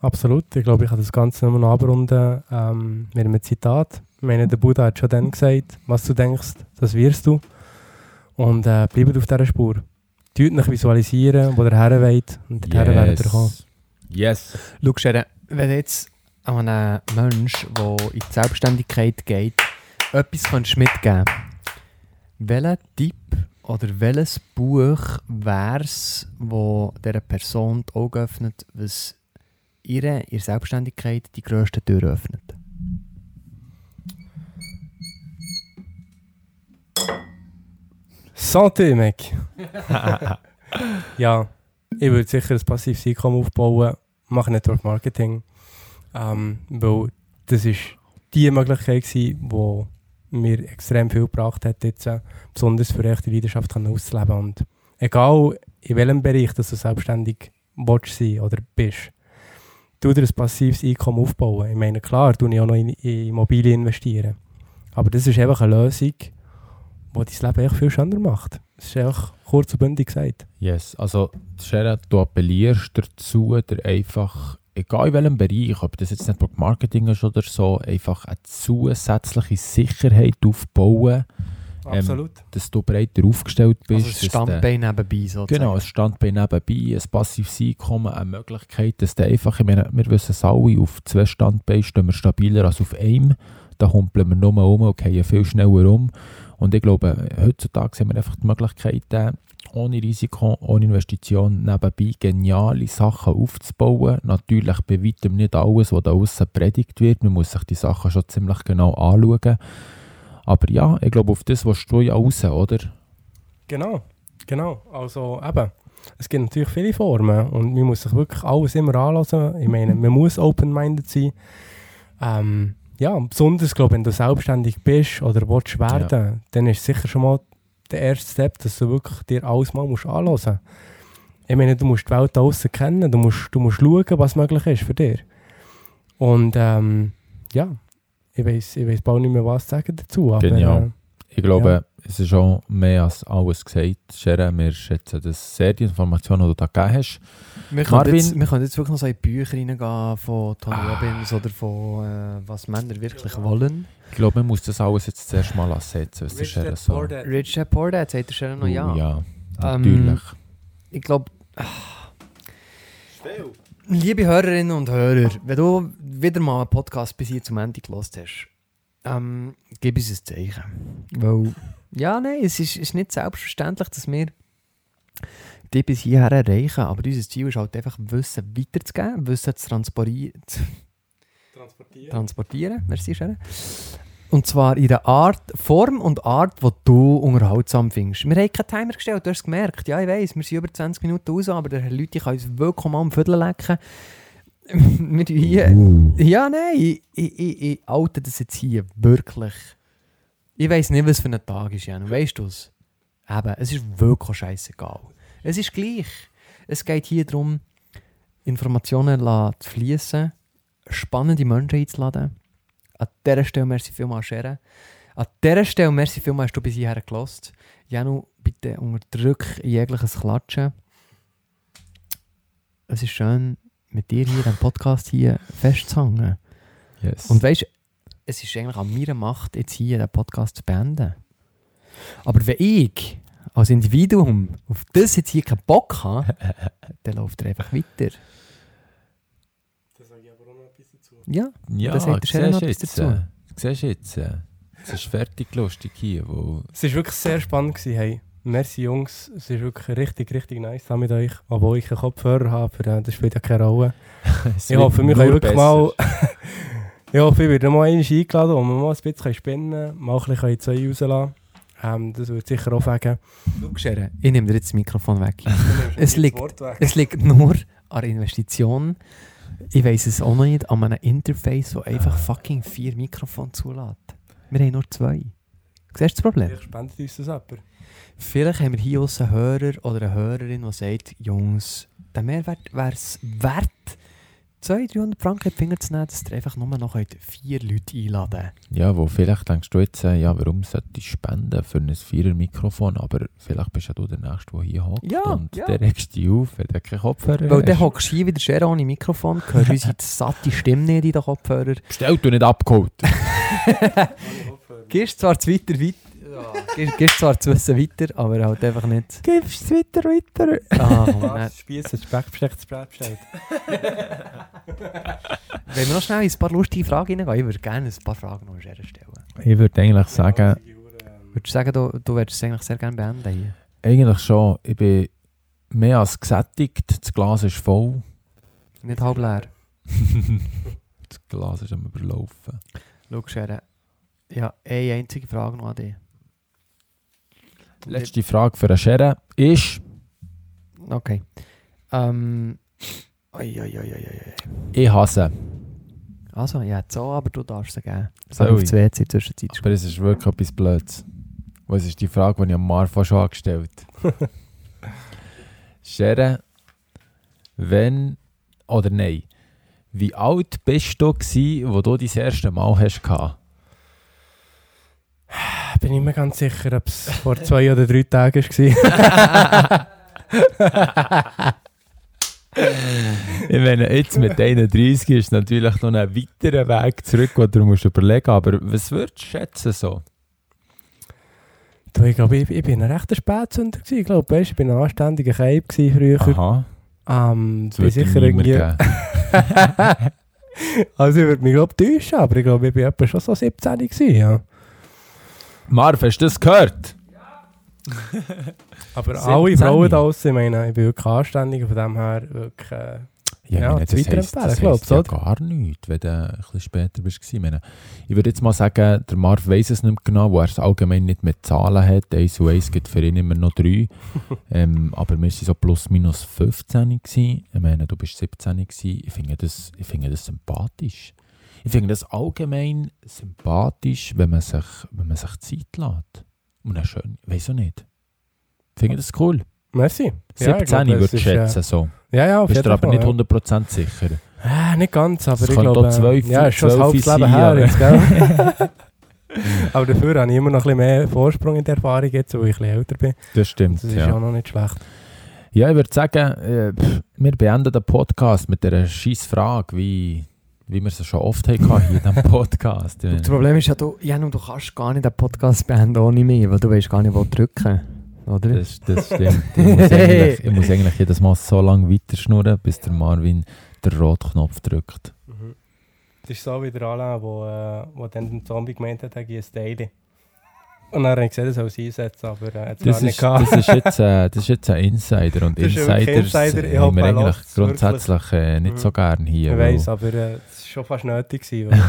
Absolut. Ich glaube, ich kann das Ganze nochmal noch abrunden ähm, mit einem Zitat. Ich meine, der Buddha hat schon dann gesagt, was du denkst, das wirst du. Und äh, bleibt auf dieser Spur. Tut euch visualisieren, wo der Herr weht und der Herr werdet ihr kommen. Yes. Schau, wenn du jetzt an einen Mensch, der in die Selbstständigkeit geht, etwas kannst mitgeben welcher Tipp oder welches Buch wäre es, wo dieser Person die Augen öffnet, was ihre, ihre Selbstständigkeit die grösste Tür öffnet? Santé, Mac. ja, ich würde sicher ein passives Einkommen aufbauen, mache Network Marketing. Ähm, weil das ist die Möglichkeit gewesen, die mir extrem viel gebracht hat, jetzt, äh, besonders für echte Leidenschaft auszuleben. Und egal in welchem Bereich dass du selbstständig willst sein oder bist, tu dir ein passives Einkommen aufbauen. Ich meine, klar, tue ich auch noch in, in Immobilien investieren. Aber das ist einfach eine Lösung, die dein Leben echt viel schöner macht. Das ist einfach kurz und bündig gesagt. Yes, also Sharon, du appellierst dazu, dir einfach, egal in welchem Bereich, ob das jetzt Network Marketing ist oder so, einfach eine zusätzliche Sicherheit aufbauen, Absolut. dass du breiter aufgestellt bist. Also der- Standbein nebenbei sozusagen. Genau, ein Standbein nebenbei, ein passives Einkommen, eine Möglichkeit, dass du einfach, ich meine, wir wissen es alle, auf zwei Standbeinen stehen wir stabiler als auf einem. Da humpeln wir nur um und gehen viel schneller um. Und ich glaube, heutzutage haben wir einfach die Möglichkeit, ohne Risiko, ohne Investition nebenbei geniale Sachen aufzubauen. Natürlich bei weitem nicht alles, was da außen predigt wird. Man muss sich die Sachen schon ziemlich genau anschauen. Aber ja, ich glaube, auf das willst du ja raus, oder? Genau, genau. Also eben, es gibt natürlich viele Formen und man muss sich wirklich alles immer anlassen. Ich meine, man muss open-minded sein. Ähm, ja, besonders, glaube wenn du selbstständig bist oder willst werden, dann ist sicher schon mal der erste Step, dass du wirklich dir alles mal musst anlassen. Ich meine, du musst die Welt außen kennen, du musst, du musst schauen, was möglich ist für dich. Und ähm, ja, ich weiß ich weiss bald nicht mehr, was zu sagen dazu. Aber, Genial. Ich glaube, Ja. Es ist schon mehr als alles gesagt. Sharon, wir schätzen das sehr, die Informationen, die du da gegeben hast. Wir können, Marvin- jetzt, wir können jetzt wirklich noch so in die Bücher reingehen von Tony Ah. Robbins oder von äh, was Männer wirklich wollen. Ich glaube, man muss das alles jetzt zuerst mal ersetzen, was der Sharon so... Rich Dad Poor Dad sagt der Sharon noch ja. Oh, ja, Ähm, natürlich. Ich glaube, liebe Hörerinnen und Hörer, wenn du wieder mal einen Podcast bis hier zum Ende gelost hast, ähm, gib uns ein Zeichen. Weil, ja, nein, es ist, ist nicht selbstverständlich, dass wir die bis hierher erreichen, aber unser Ziel ist halt einfach, Wissen weiterzugeben, Wissen zu transportieren. Transportieren. transportieren. Merci, Sharon. Und zwar in der Art, Form und Art, die du unterhaltsam findest. Wir haben keinen Timer gestellt, du hast es gemerkt. Ja, ich weiss, wir sind über 20 Minuten raus, aber der Herr Leute kann uns wirklich mal am Viertel lecken. *laughs* wir hier... Uh. Ja, nein, ich, ich, ich, ich oute das jetzt hier wirklich. Ich weiß nicht, was für ein Tag ist, Jan. Weißt du es? Eben, es ist wirklich scheißegal. Es ist gleich. Es geht hier darum, Informationen zu fließen, spannende Menschen einzuladen. An dieser Stelle merci vielmals, Schere. An dieser Stelle merci vielmals, hast du bis hierher gelost. Janu, bitte unterdrück jegliches Klatschen. Es ist schön, mit dir hier den Podcast hier festzuhängen. Yes. Und weißt es ist eigentlich an meiner Macht, jetzt hier den Podcast zu beenden. Aber wenn ich als Individuum auf das jetzt hier keinen Bock habe, *laughs* dann läuft er einfach weiter. Das sage ich aber auch noch etwas dazu. Ja, ja, das sagt Sharon siehst noch jetzt, etwas dazu. äh, siehst jetzt, äh, es ist fertig lustig hier, wo Es war wirklich sehr spannend. Gewesen, hey. Merci Jungs, es ist wirklich richtig, richtig nice da mit euch. Obwohl ich einen Kopfhörer habe, aber, äh, das spielt ja keine Rolle. *laughs* Ich hoffe, wir können wirklich besser. mal... *laughs* ich hoffe, ich werde mal eingeladen, wo wir mal ein bisschen spinnen können, mal ein bisschen zwei rauslassen ähm, Das würde sicher auch. Schau, Sharon, ich nehme dir jetzt das Mikrofon weg. Es liegt- Es liegt nur an der Investition. Ich weiß es auch noch nicht, an einem Interface, das einfach fucking vier Mikrofone zulässt. Wir haben nur zwei. Siehst du das Problem? Vielleicht spendet uns das jemand. Vielleicht haben wir hier einen Hörer oder eine Hörerin, die sagt, Jungs, der Mehrwert wäre es wert, 200, 300 Franken in die Finger zu nehmen, dass ihr einfach nur noch vier Leute einladen Ja, wo vielleicht denkst du jetzt, äh, ja, warum sollte ich spenden für ein Vierer-Mikrofon, aber vielleicht bist ja du der Nächste, der hier hockt Ja, und ja. der regst dich auf, wenn du keinen Kopfhörer Weil dann hast. hockst du hier wieder schön ohne Mikrofon, hörst unsere *laughs* satte Stimme nicht in den Kopfhörer. Bestell du nicht abgeholt. *laughs* Gehst zwar zu weiter, weiter, gehst, gehst zwar zu wissen weiter, aber halt einfach nicht. Gibst es weiter, weiter. Ah, komm, nein. Spieß, das Brett bestellt. *laughs* Wenn wir noch schnell in ein paar lustige Fragen reingehen, ich würde gerne ein paar Fragen noch stellen. Ich würde eigentlich sagen, Würdest du sagen, du, du würdest es eigentlich sehr gerne beenden hier? eigentlich schon, ich bin mehr als gesättigt, das Glas ist voll. Nicht halb leer. *laughs* das Glas ist am überlaufen. Schau, Sharon, ja, eine einzige Frage noch an dich. Letzte Frage für eine Schere ist, Okay. Ähm. Oi, oi, oi, ich hasse. Also, ja, so, aber du darfst sie geben. Soll auf das WC in Zwischenzeit. Aber es ist wirklich etwas Blödes. Was ist die Frage, die ich am Marfa schon angestellt *laughs* Schere, wenn oder nein, wie alt bist du gsi, wo du dein erste Mal hast gehabt? Bin ich mir ganz sicher, ob es vor zwei oder drei Tagen war. *laughs* Ich meine, jetzt mit 31 ist natürlich noch ein weiterer Weg zurück, den du musst überlegen Aber was würdest du schätzen so? Du, ich glaube, ich, ich bin ein rechter Spätzünder. gewesen. Ich glaube, weißt, ich bin ein anständiger gewesen früher. Aha, Ähm, das bin sicher irgendwie... *laughs* also ich würde mich glaube täuschen, aber ich glaube, ich etwa schon so 17 gewesen, ja. Marv, hast du das gehört? *laughs* Aber 17? alle Frauen da draussen, ich meine, ich bin wirklich anständig, von dem her wirklich... Äh, Ja, meine, das weiterempfehlen, das heisst ja gar nichts, wenn du ein bisschen später bist. Ich, meine, ich würde jetzt mal sagen, der Marv weiss es nicht mehr genau, wo er es allgemein nicht mit Zahlen hat. 1 und 1 gibt für ihn immer noch 3. *laughs* ähm, aber wir waren so plus minus 15 gewesen. Ich meine, du bist 17 gewesen. Ich finde das, ich finde das sympathisch. Ich finde das allgemein sympathisch, wenn man sich, wenn man sich Zeit lässt. Und dann schön, ich weiß auch nicht. Ich finde das cool. merci. 17 ich glaube, würde das ich ist, schätzen. so. Äh, ja, ja, auf Bist jeden du aber Fall, nicht ja. 100% sicher. Äh, nicht ganz, aber Es ich könnte glaube... auch zwölf- ja, ist schon ein zwölf halbes Leben her aber- jetzt, gell? *laughs* *laughs* aber dafür habe ich immer noch ein bisschen mehr Vorsprung in der Erfahrung jetzt, weil ich ein bisschen älter bin. Das stimmt, Das ist ja. auch noch nicht schlecht. Ja, ich würde sagen, äh, pff, wir beenden den Podcast mit einer scheiß Frage, wie, wie wir es schon oft hatten hier in diesem Podcast. Das Problem ist ja, du, Janu, du kannst gar nicht den Podcast beenden ohne mich, weil du weißt gar nicht, wo drücken. Oder? Das, das stimmt. Ich muss, *laughs* eigentlich, ich muss eigentlich jedes Mal so lange weiterschnurren, bis der Marvin den Rotknopf drückt. Mhm. Das ist so wie der Alain, wo, äh, wo dann den Zombie gemeint hat, er ein Daily. Und dann habe ich gesehen, er soll es einsetzen, aber er hat es Das ist, das, ist jetzt, äh, das ist jetzt ein Insider und Das ist wirklich Insiders Insider. Äh, haben wir eigentlich grundsätzlich äh, nicht Mhm. so gern hier. Ich weiss, aber äh, es war schon fast nötig. Gewesen, *laughs*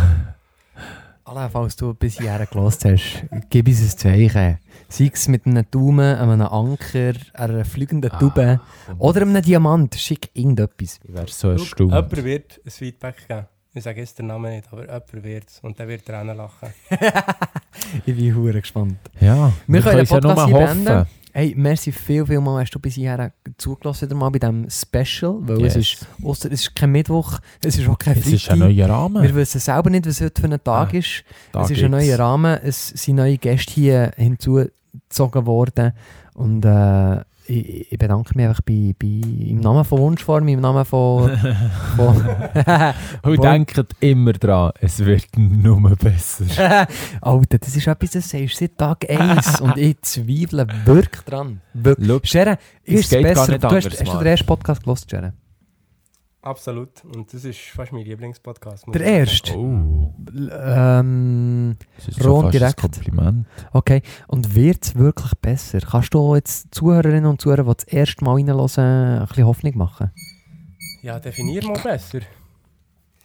Alain, falls du bis hierher gelost hast, gib uns ein Zeichen. Sei es mit einem Daumen, einem Anker, einer fliegenden Taube oder einem Diamant. Schick irgendetwas. Ich wäre so erstaunt. Jemand wird ein Feedback geben. Ich sage jetzt den Namen nicht, aber jemand wird es. Und der wird Tränen lachen. *laughs* Ich bin hure gespannt. Ja, Wir können den es ja nur Podcast hoffen. beenden. Hey, merci viel, viel mal, hast du bis hierher zugelassen wieder mal bei diesem Special, weil es Yes. ist, ausser, es ist kein Mittwoch, es ist auch kein Es ist ein Freitag. neuer Rahmen. Wir wissen selber nicht, was heute für ein Tag Ah, ist. Da es ist ein neuer Rahmen, es sind neue Gäste hier hinzugezogen worden und äh, ich, ich bedanke mich einfach bei, bei, im Namen von Wunschform, im Namen von... von *laughs* Und denkt immer dran, es wird nur besser. *laughs* Alter, das ist etwas, das sagst seit Tag 1 *laughs* und ich zweifle wirklich dran. Wirklich. Sharon, ist es geht gar besser? nicht Du hast, anders, hast du den ersten Podcast gelost, Sharon? Absolut. Und das ist fast mein Lieblingspodcast. Der ich erste? Oh, Ähm, das ist Ron schon fast direkt. ein Kompliment. okay. Und wird es wirklich besser? Kannst du jetzt Zuhörerinnen und Zuhörer, die das erste Mal reinhören, ein bisschen Hoffnung machen? Ja, definier mal besser.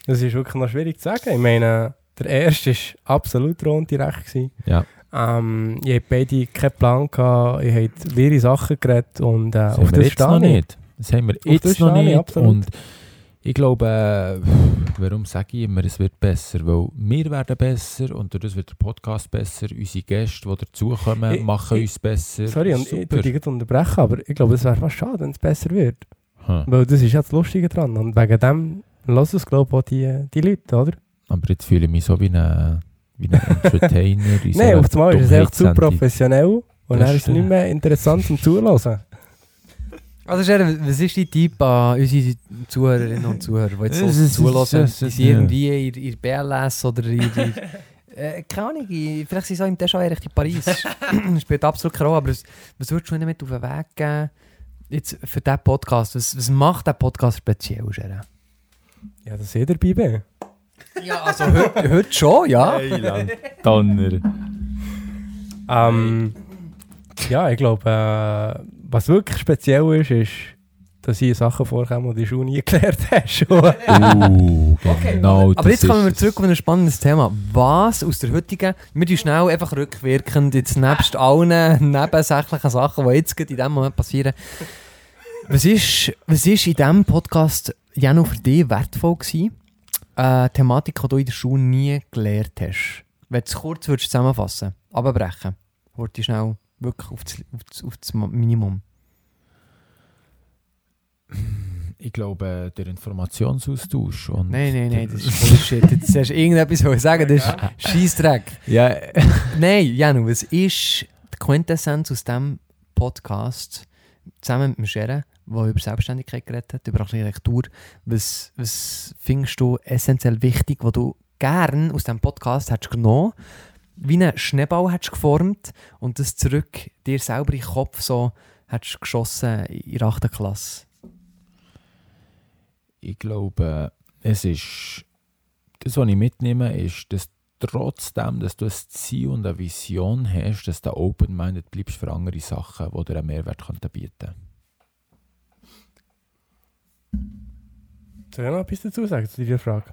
Das ist wirklich noch schwierig zu sagen. Ich meine, der erste war absolut rund direkt. Gewesen. Ja, Ähm, ihr habt beide keinen Plan gehabt, ihr habt wirre Sachen geredet und äh, das auf haben wir das jetzt noch ich. nicht. Das haben wir jetzt noch ich, nicht. absolut. Und ich glaube, äh, warum sage ich immer, es wird besser? Weil wir werden besser und dadurch wird der Podcast besser. Unsere Gäste, die dazukommen, Ich- machen ich- uns besser. Sorry, und ich Super. tue dich unterbrechen, aber ich glaube, es wäre fast schade, wenn es besser wird. Hm. Weil das ist ja das Lustige dran. Und wegen dem lassen es, glaube ich, auch die, die Leute, oder? Aber jetzt fühle ich mich so wie ein, wie ein Entertainer. *laughs* Nein, auf einmal ist es echt zu professionell und Das dann ist es nicht mehr interessant zum Zuhören. Also Sharon, was ist dein Tipp an unsere Zuhörerinnen und Zuhörer, die jetzt *laughs* zulassen? Die sind irgendwie in, in BLS oder in... in *laughs* äh, keine Ahnung, in- vielleicht sind sie auch im Déjà in Paris. *laughs* Spielt absolut keine Rolle, aber was, was würdest du ihnen mit auf den Weg geben jetzt für diesen Podcast? Was, was macht der Podcast speziell, Sharon? Ja, das seht ihr dabei bin. Ja, also heute, heute schon, ja. Donner. Ähm, ja, ich glaube, äh, was wirklich speziell ist, ist, dass hier Sachen vorkommen, die du schon nie *laughs* gelernt hast. *laughs* Uh, genau Aber das jetzt kommen wir zurück auf ein spannendes Thema. Was aus der heutigen, wir tun schnell einfach rückwirkend, jetzt nebst allen nebensächlichen Sachen, die jetzt gerade in diesem Moment passieren, was ist, was ist in diesem Podcast, Janu, für dich wertvoll gewesen? Eine Thematik, die du in der Schule nie gelernt hast. Wenn du es kurz würdest zusammenfassen, abbrechen, wollte ich schnell wirklich auf das, auf das, auf das Minimum. Ich glaube, der Informationsaustausch. Und Nein, nein, nein, das ist *laughs* Bullshit. Jetzt hast du irgendetwas sagen, das ist Scheissdreck. Ja, *laughs* Nein, Janu, was ist die Quintessenz aus diesem Podcast zusammen mit dem Scherer, der über Selbstständigkeit geredet hat, über Architektur? Was, was findest du essentiell wichtig, was du gern aus diesem Podcast hättest genommen wie einen Schneeball hättest geformt und das zurück dir selber in den Kopf so hättest geschossen in der 8. Klasse? ich glaube, es ist. Das, was ich mitnehme, ist, dass trotzdem, dass du ein Ziel und eine Vision hast, dass du open-minded bleibst für andere Sachen, die dir einen Mehrwert könnten bieten Soll ich noch etwas dazu sagen zu dieser Frage?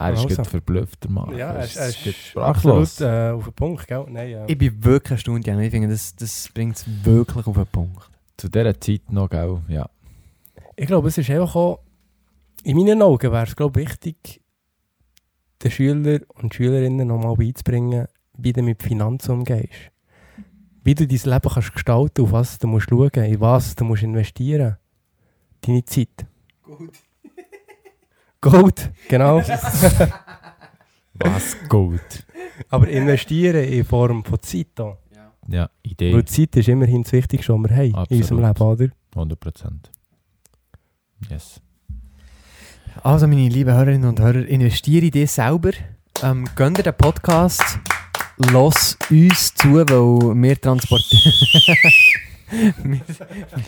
Er ist Also. gerade verblüfft, der Mann. Ja, er ist, er ist sprachlos. absolut äh, auf den Punkt, gell? Nein, ja. Ich bin wirklich erstaunt, Janu. Ich finde, das, das bringt es wirklich auf den Punkt. Zu dieser Zeit noch, gell? Ja. Ich glaube, es ist einfach auch, in meinen Augen wäre es glaube ich, wichtig, den Schülern und Schülerinnen nochmal beizubringen, wie du mit Finanzen umgehst. Wie du dein Leben kannst gestalten, auf was du musst schauen, in was du musst investieren. Deine Zeit. Gold. Gold, genau. *laughs* Was gut. Aber investieren in Form von Zeit. Auch. Ja, Idee. Weil Zeit ist immerhin das Wichtigste, was wir haben in unserem Absolut. Leben, oder? 100%. Yes. Also, meine lieben Hörerinnen und Hörer, investiere in dich selber. Ähm, gönn dir den Podcast. Los uns zu, weil wir transportieren. *laughs* wir,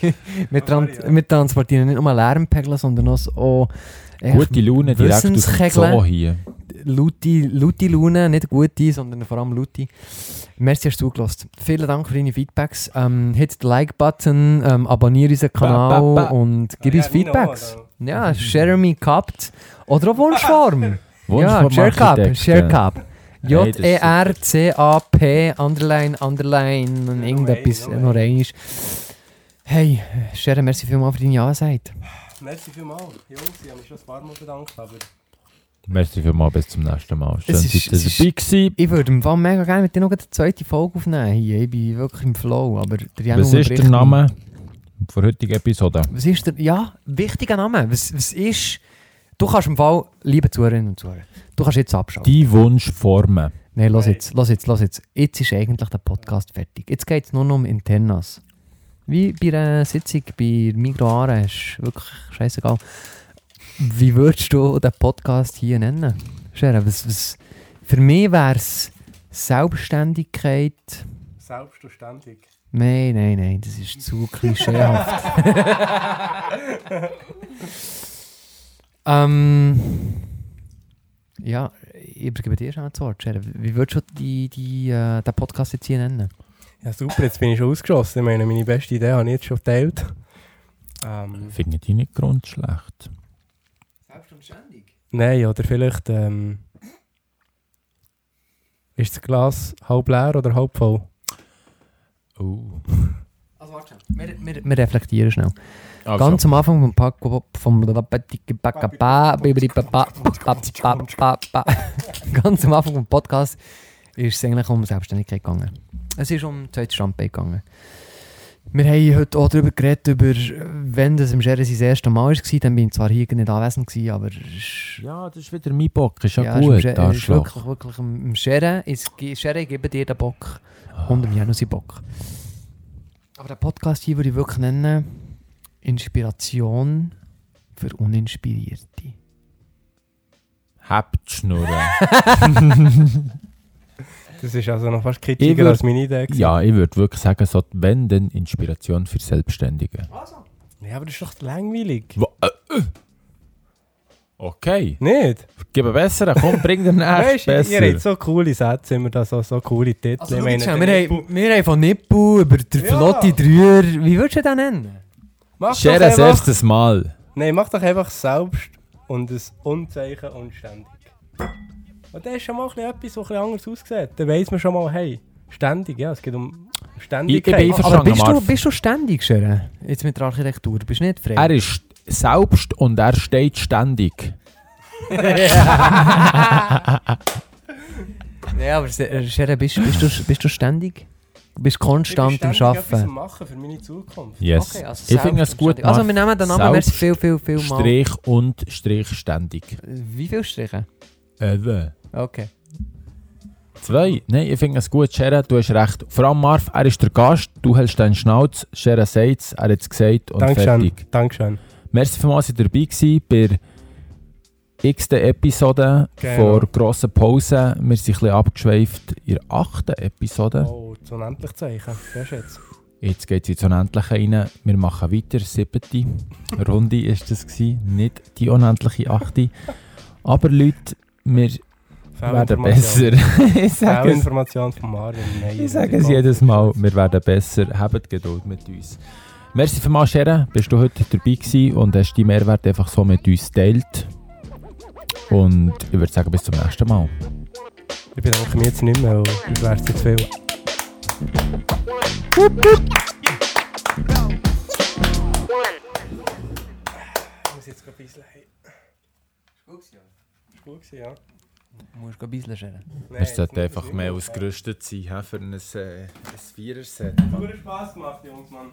wir, wir, tran wir transportieren nicht nur Lärmpegel, sondern auch. Echt Gute Laune direkt aus dem. Zoo hier. Laute, laute Laune, nicht gute, sondern vor allem laute. Merci, hast du zugelassen. Vielen Dank für deine Feedbacks. Ähm, hit den Like-Button, ähm, abonniere unseren Kanal ba, ba. und gib Ah, uns ja, Feedbacks. also. Ja, Jeremy Cup oder auf Wunschform. *laughs* ja, Wunsch vom Share Cup. Share J-E-R-C-A-P, Underline, Underline, und irgendetwas, noch noch einmal. Hey, Sharon, merci vielmals für deine Ja-Seite. Merci vielmals. Jungs, ich habe mich schon ein paar Mal bedankt, aber... Merci vielmals, bis zum nächsten Mal. Schön, Es dass ist- ihr es ist- dabei. Ich würde im Fall mega gerne mit dir noch eine zweite Folge aufnehmen hier. Ich bin wirklich im Flow, aber der Jan Was ist der Name der heutigen Episode? Was ist der, ja, wichtiger Name. Was, was ist, du kannst im Fall, liebe Zuhörerinnen und Zuhörer, du kannst jetzt abschalten. Die Wunschformen. Nein, los jetzt, los jetzt, los jetzt. Jetzt ist eigentlich der Podcast fertig. Jetzt geht es nur noch um Internas. Wie bei einer Sitzung bei Migro Aare, ist wirklich scheißegal. Wie würdest du den Podcast hier nennen? Sharon, was, was, für mich wäre es Selbstständigkeit. Selbst und ständig. Nein, nein, nein, das ist zu klischeehaft. *laughs* ähm, ja, ich übergebe dir schon das Wort, Sharon. Wie würdest du die, die, äh, den Podcast jetzt hier nennen? Ja super, jetzt bin ich schon ausgeschossen. Ich meine, meine beste Idee habe ich jetzt schon geteilt. Ähm, Finde ich nicht grundschlecht. Selbstständig? nein, oder vielleicht... Ähm, ist das Glas halb leer oder halb voll? Oh. Also warte wir, wir, wir reflektieren schnell. Also, Ganz am Anfang vom Pack vom Ganz am Anfang vom Podcast ist es eigentlich um Selbstständigkeit gegangen. Es ist um zweites Standbein gegangen. Wir haben heute auch darüber geredet, über, wenn das im Sherry sein erstes Mal war. Dann bin ich zwar hier nicht anwesend, gewesen, aber ist ja, das ist wieder mein Bock. Ist ja, Ja, ist gut, im Sche- ist wirklich, wirklich im ist- Scheren geben dir den Bock und dem Janus den Bock. Aber den Podcast hier würde ich wirklich nennen Inspiration für Uninspirierte. Habt die Schnurren. *laughs* *laughs* Das ist also noch fast kritischer würd- als meine Idee. gewesen. ja, ich würde wirklich sagen, so, wenn, dann Inspiration für Selbstständige. Ja, aber das ist doch langweilig. Wo, äh, äh. Okay, Nicht? gib einen besseren. Komm, bring den Weißt *laughs* nächsten du, ihr habt besser. so coole Sätze, immer da so, so coole Titel. Also, meine, der wir, haben, wir haben von Nippu über den Ja. Flotti Drüer. Wie würdest du den nennen? Mach doch Schere das erstes Mal. Nein, mach doch einfach selbst und ein Unzeichen und ständig. Und das ist schon mal ein bisschen etwas, was ein bisschen anders aussieht. Dann weiss man schon mal, hey, ständig, ja, es geht um Ständigkeit. Ich bin Aber bist du, bist du ständig, Scheren? Jetzt mit der Architektur. Bist du nicht frei? Er ist selbst und er steht ständig. *laughs* Ja, aber Se- Scheren, bist, bist, du, bist du ständig? Du bist ich bin konstant am ständig am Arbeiten. machen für meine Zukunft. Yes. Okay, also ich finde es gut. Also wir nehmen den Namen, merci viel, viel, viel mal. Strich und Strich ständig. Wie viele Striche? Äh, wä? Okay. Zwei. Nein, ich finde es gut, Sharon, du hast recht. Vor allem Marv, er ist der Gast, du hältst deinen Schnauz, Sharon sagt es, er hat es gesagt und Dankeschön. fertig. Dankeschön. Merci vielmals, dass ihr dabei gewesen bei der x-ten Episode Genau. vor grosser Pause. Wir sind ein bisschen abgeschweift in der achten Episode. Oh, das unendlich Zeichen. Sehr schön. Jetzt geht es ins Unendliche rein. Wir machen weiter. Siebte Runde ist das gewesen, nicht die unendliche achte. Aber Leute, wir werden besser. *laughs* ich sage es, Information von Mario. Nein, ich sage es jedes Mal, wir werden besser. Habt Geduld mit uns. Merci für mal, Sharon. Bist du heute dabei gewesen und hast die Mehrwert einfach so mit uns geteilt. Und ich würde sagen, bis zum nächsten Mal. Ich bedanke mich jetzt nicht mehr, weil das wäre zu viel. Ich muss jetzt ein bisschen... Ist gut gewesen, ja? Du musst ein bisschen Scheren. Nein, sollten jetzt einfach mehr ausgerüstet sein hä, für ein, äh, ein Vierer-Set. Guten Spaß gemacht, Jungs, Mann.